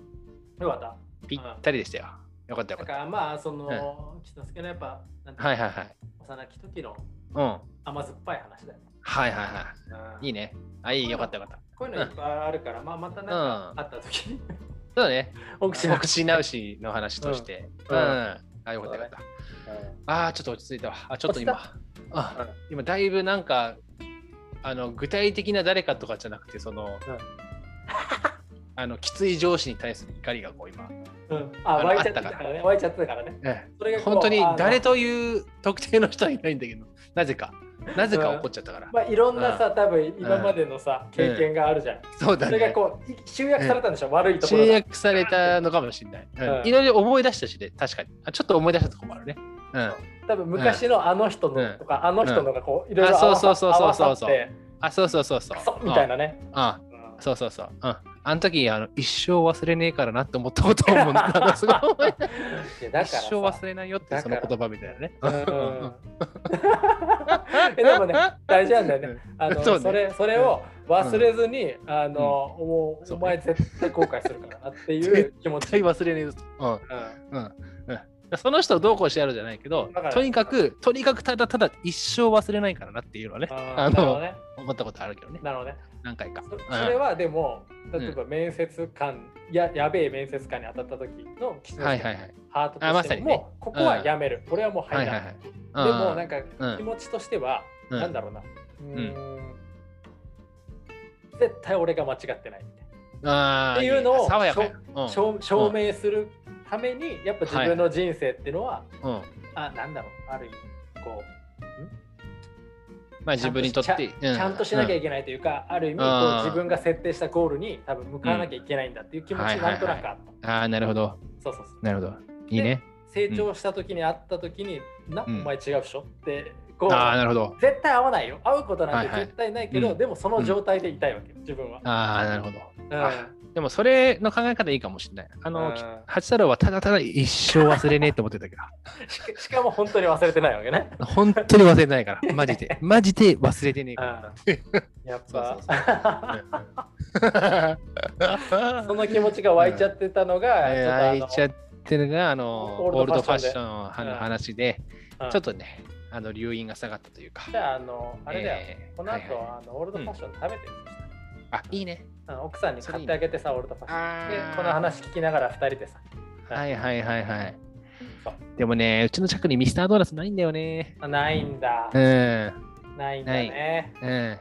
よかった。ぴったりでしたよ。よかったよかっだからまあその、きつすけのやっぱ。はいはいはい。幼き時のうん。甘酸っぱい話だよね。はいはい。いいね。あ、いい、よかったよかった。こういうのいっぱいあるから、まあまたなんかあった時に、そうだね。お口お口直しの話として。う。うんんあ、よかったよかった。うああ、ちょっと落ち着いたわ。あ、ちょっと今。あうん。今、だいぶなんか、あの具体的な誰かとかじゃなくて、その、(laughs) あのきつい上司に対する怒りがこう今、んうん。あ、あの湧いちゃったからね。湧いちゃってたからね。ええ。それが本当に誰という特定の人はいないんだけど、なぜか、なぜか怒っちゃったから。まあいろんなさ、多分今までのさ、経験があるじゃん。そうだそれがね。こう、い集約されたんでしょ、悪いところ集が。約されたのかもしれない。いろいろ思い出したしね、確かに。あちょっと思い出したところもあるね。うん。多分昔のあの人うんのとか、あの人のがこう、いろいろあそう合わさそうそうそうそうそうそうそうそうク。ソみたいなね。あそうそうそう。うん。あの時あの一生忘れねえからなって思ったことを思うんだ。すごい一生忘れないよってその言葉みたいなね。(laughs) うんえ (laughs) でもね、大事なんだよね。あのそうねそれそれを忘れずに、あの、もうそうお前絶対後悔するからなっていう気持ち。絶対忘れねえぞ。うん。うんうん。うん。その人をどうこうしてやるじゃないけどとにかく、とにかくただただ一生忘れないからなっていうのはね、ああの、ーなるほどね。思ったことあるけどね。なるほどね。何回か。それはでも、例えば面接官、ややべえ面接官に当たった時の岸はいはいはい。ハートとしても、あまさにねもうここはやめる。俺はもう入らない。でもなんか、か気持ちとしては、うんなんだろうな。うーん絶対俺が間違ってないみたいな。あーっていうのを証明するためにやっぱ自分の人生っていうのは、うん。あなんだろうある意味こまあう自分にとって、ちゃんとしなきゃいけないというか、ある意味こううん自分が設定したゴールに多分向かわなきゃいけないんだっていう気持ちうんなんとなくあった。ああ、なるほど。そうそうそう。なるほど。いいね。成長した時に会った時に、な、うんお前違うっしょってこうああ、なるほど。絶対会わないよ。会うことなんてはいはい絶対ないけど、うんでもその状態でいたいわけよ、自分は。ああ、なるほど。うんあでもそれの考え方いいかもしれない。あの、うん八太郎はただただ一生忘れねえって思ってたけど、(laughs) しかしかも本当に忘れてないわけね。本当に忘れてないから、マジで。(laughs) マジで忘れてねえから。やっぱその気持ちが湧いちゃってたのが、えーちょっとあの開いちゃってるのが、あの、オオールドファッションンの話で、うんちょっとね、あの、留飲が下がったというか。じゃあ、あの、あれだよ。えーこの後、はいはいあのオールドファッション食べてる、あ、いいね。奥さんに買ってあげてさ、オールドファッション。あーで、この話聞きながら2人でさ。はいはいはいはい。でもね、うちの近くにミスタードーナツないんだよね。あないんだう。ん。ないんだね。うん。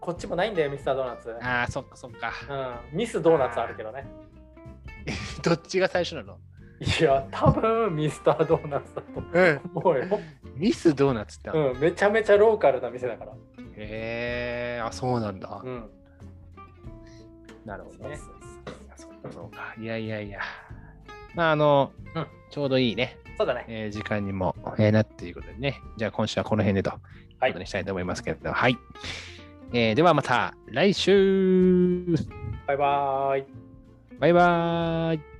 こっちもないんだよ、ミスタードーナツ。ああ、そっかそっか。うん、ミスドーナツあるけどね。(laughs) どっちが最初なの？いや、多分ミスタードーナツだとうん。思うよ。ミスドーナツってうん、めちゃめちゃローカルな店だから。へえ、あ、そうなんだ。うん。なるほどね。そうかそうか。いやいやいや。まあ、あの、うんちょうどいいね、そうだね。えー時間にも、えーなっていうことでね。じゃあ今週はこの辺でと、はいことにしたいと思いますけれど、はい。えーではまた来週バイバーイ。バイバーイ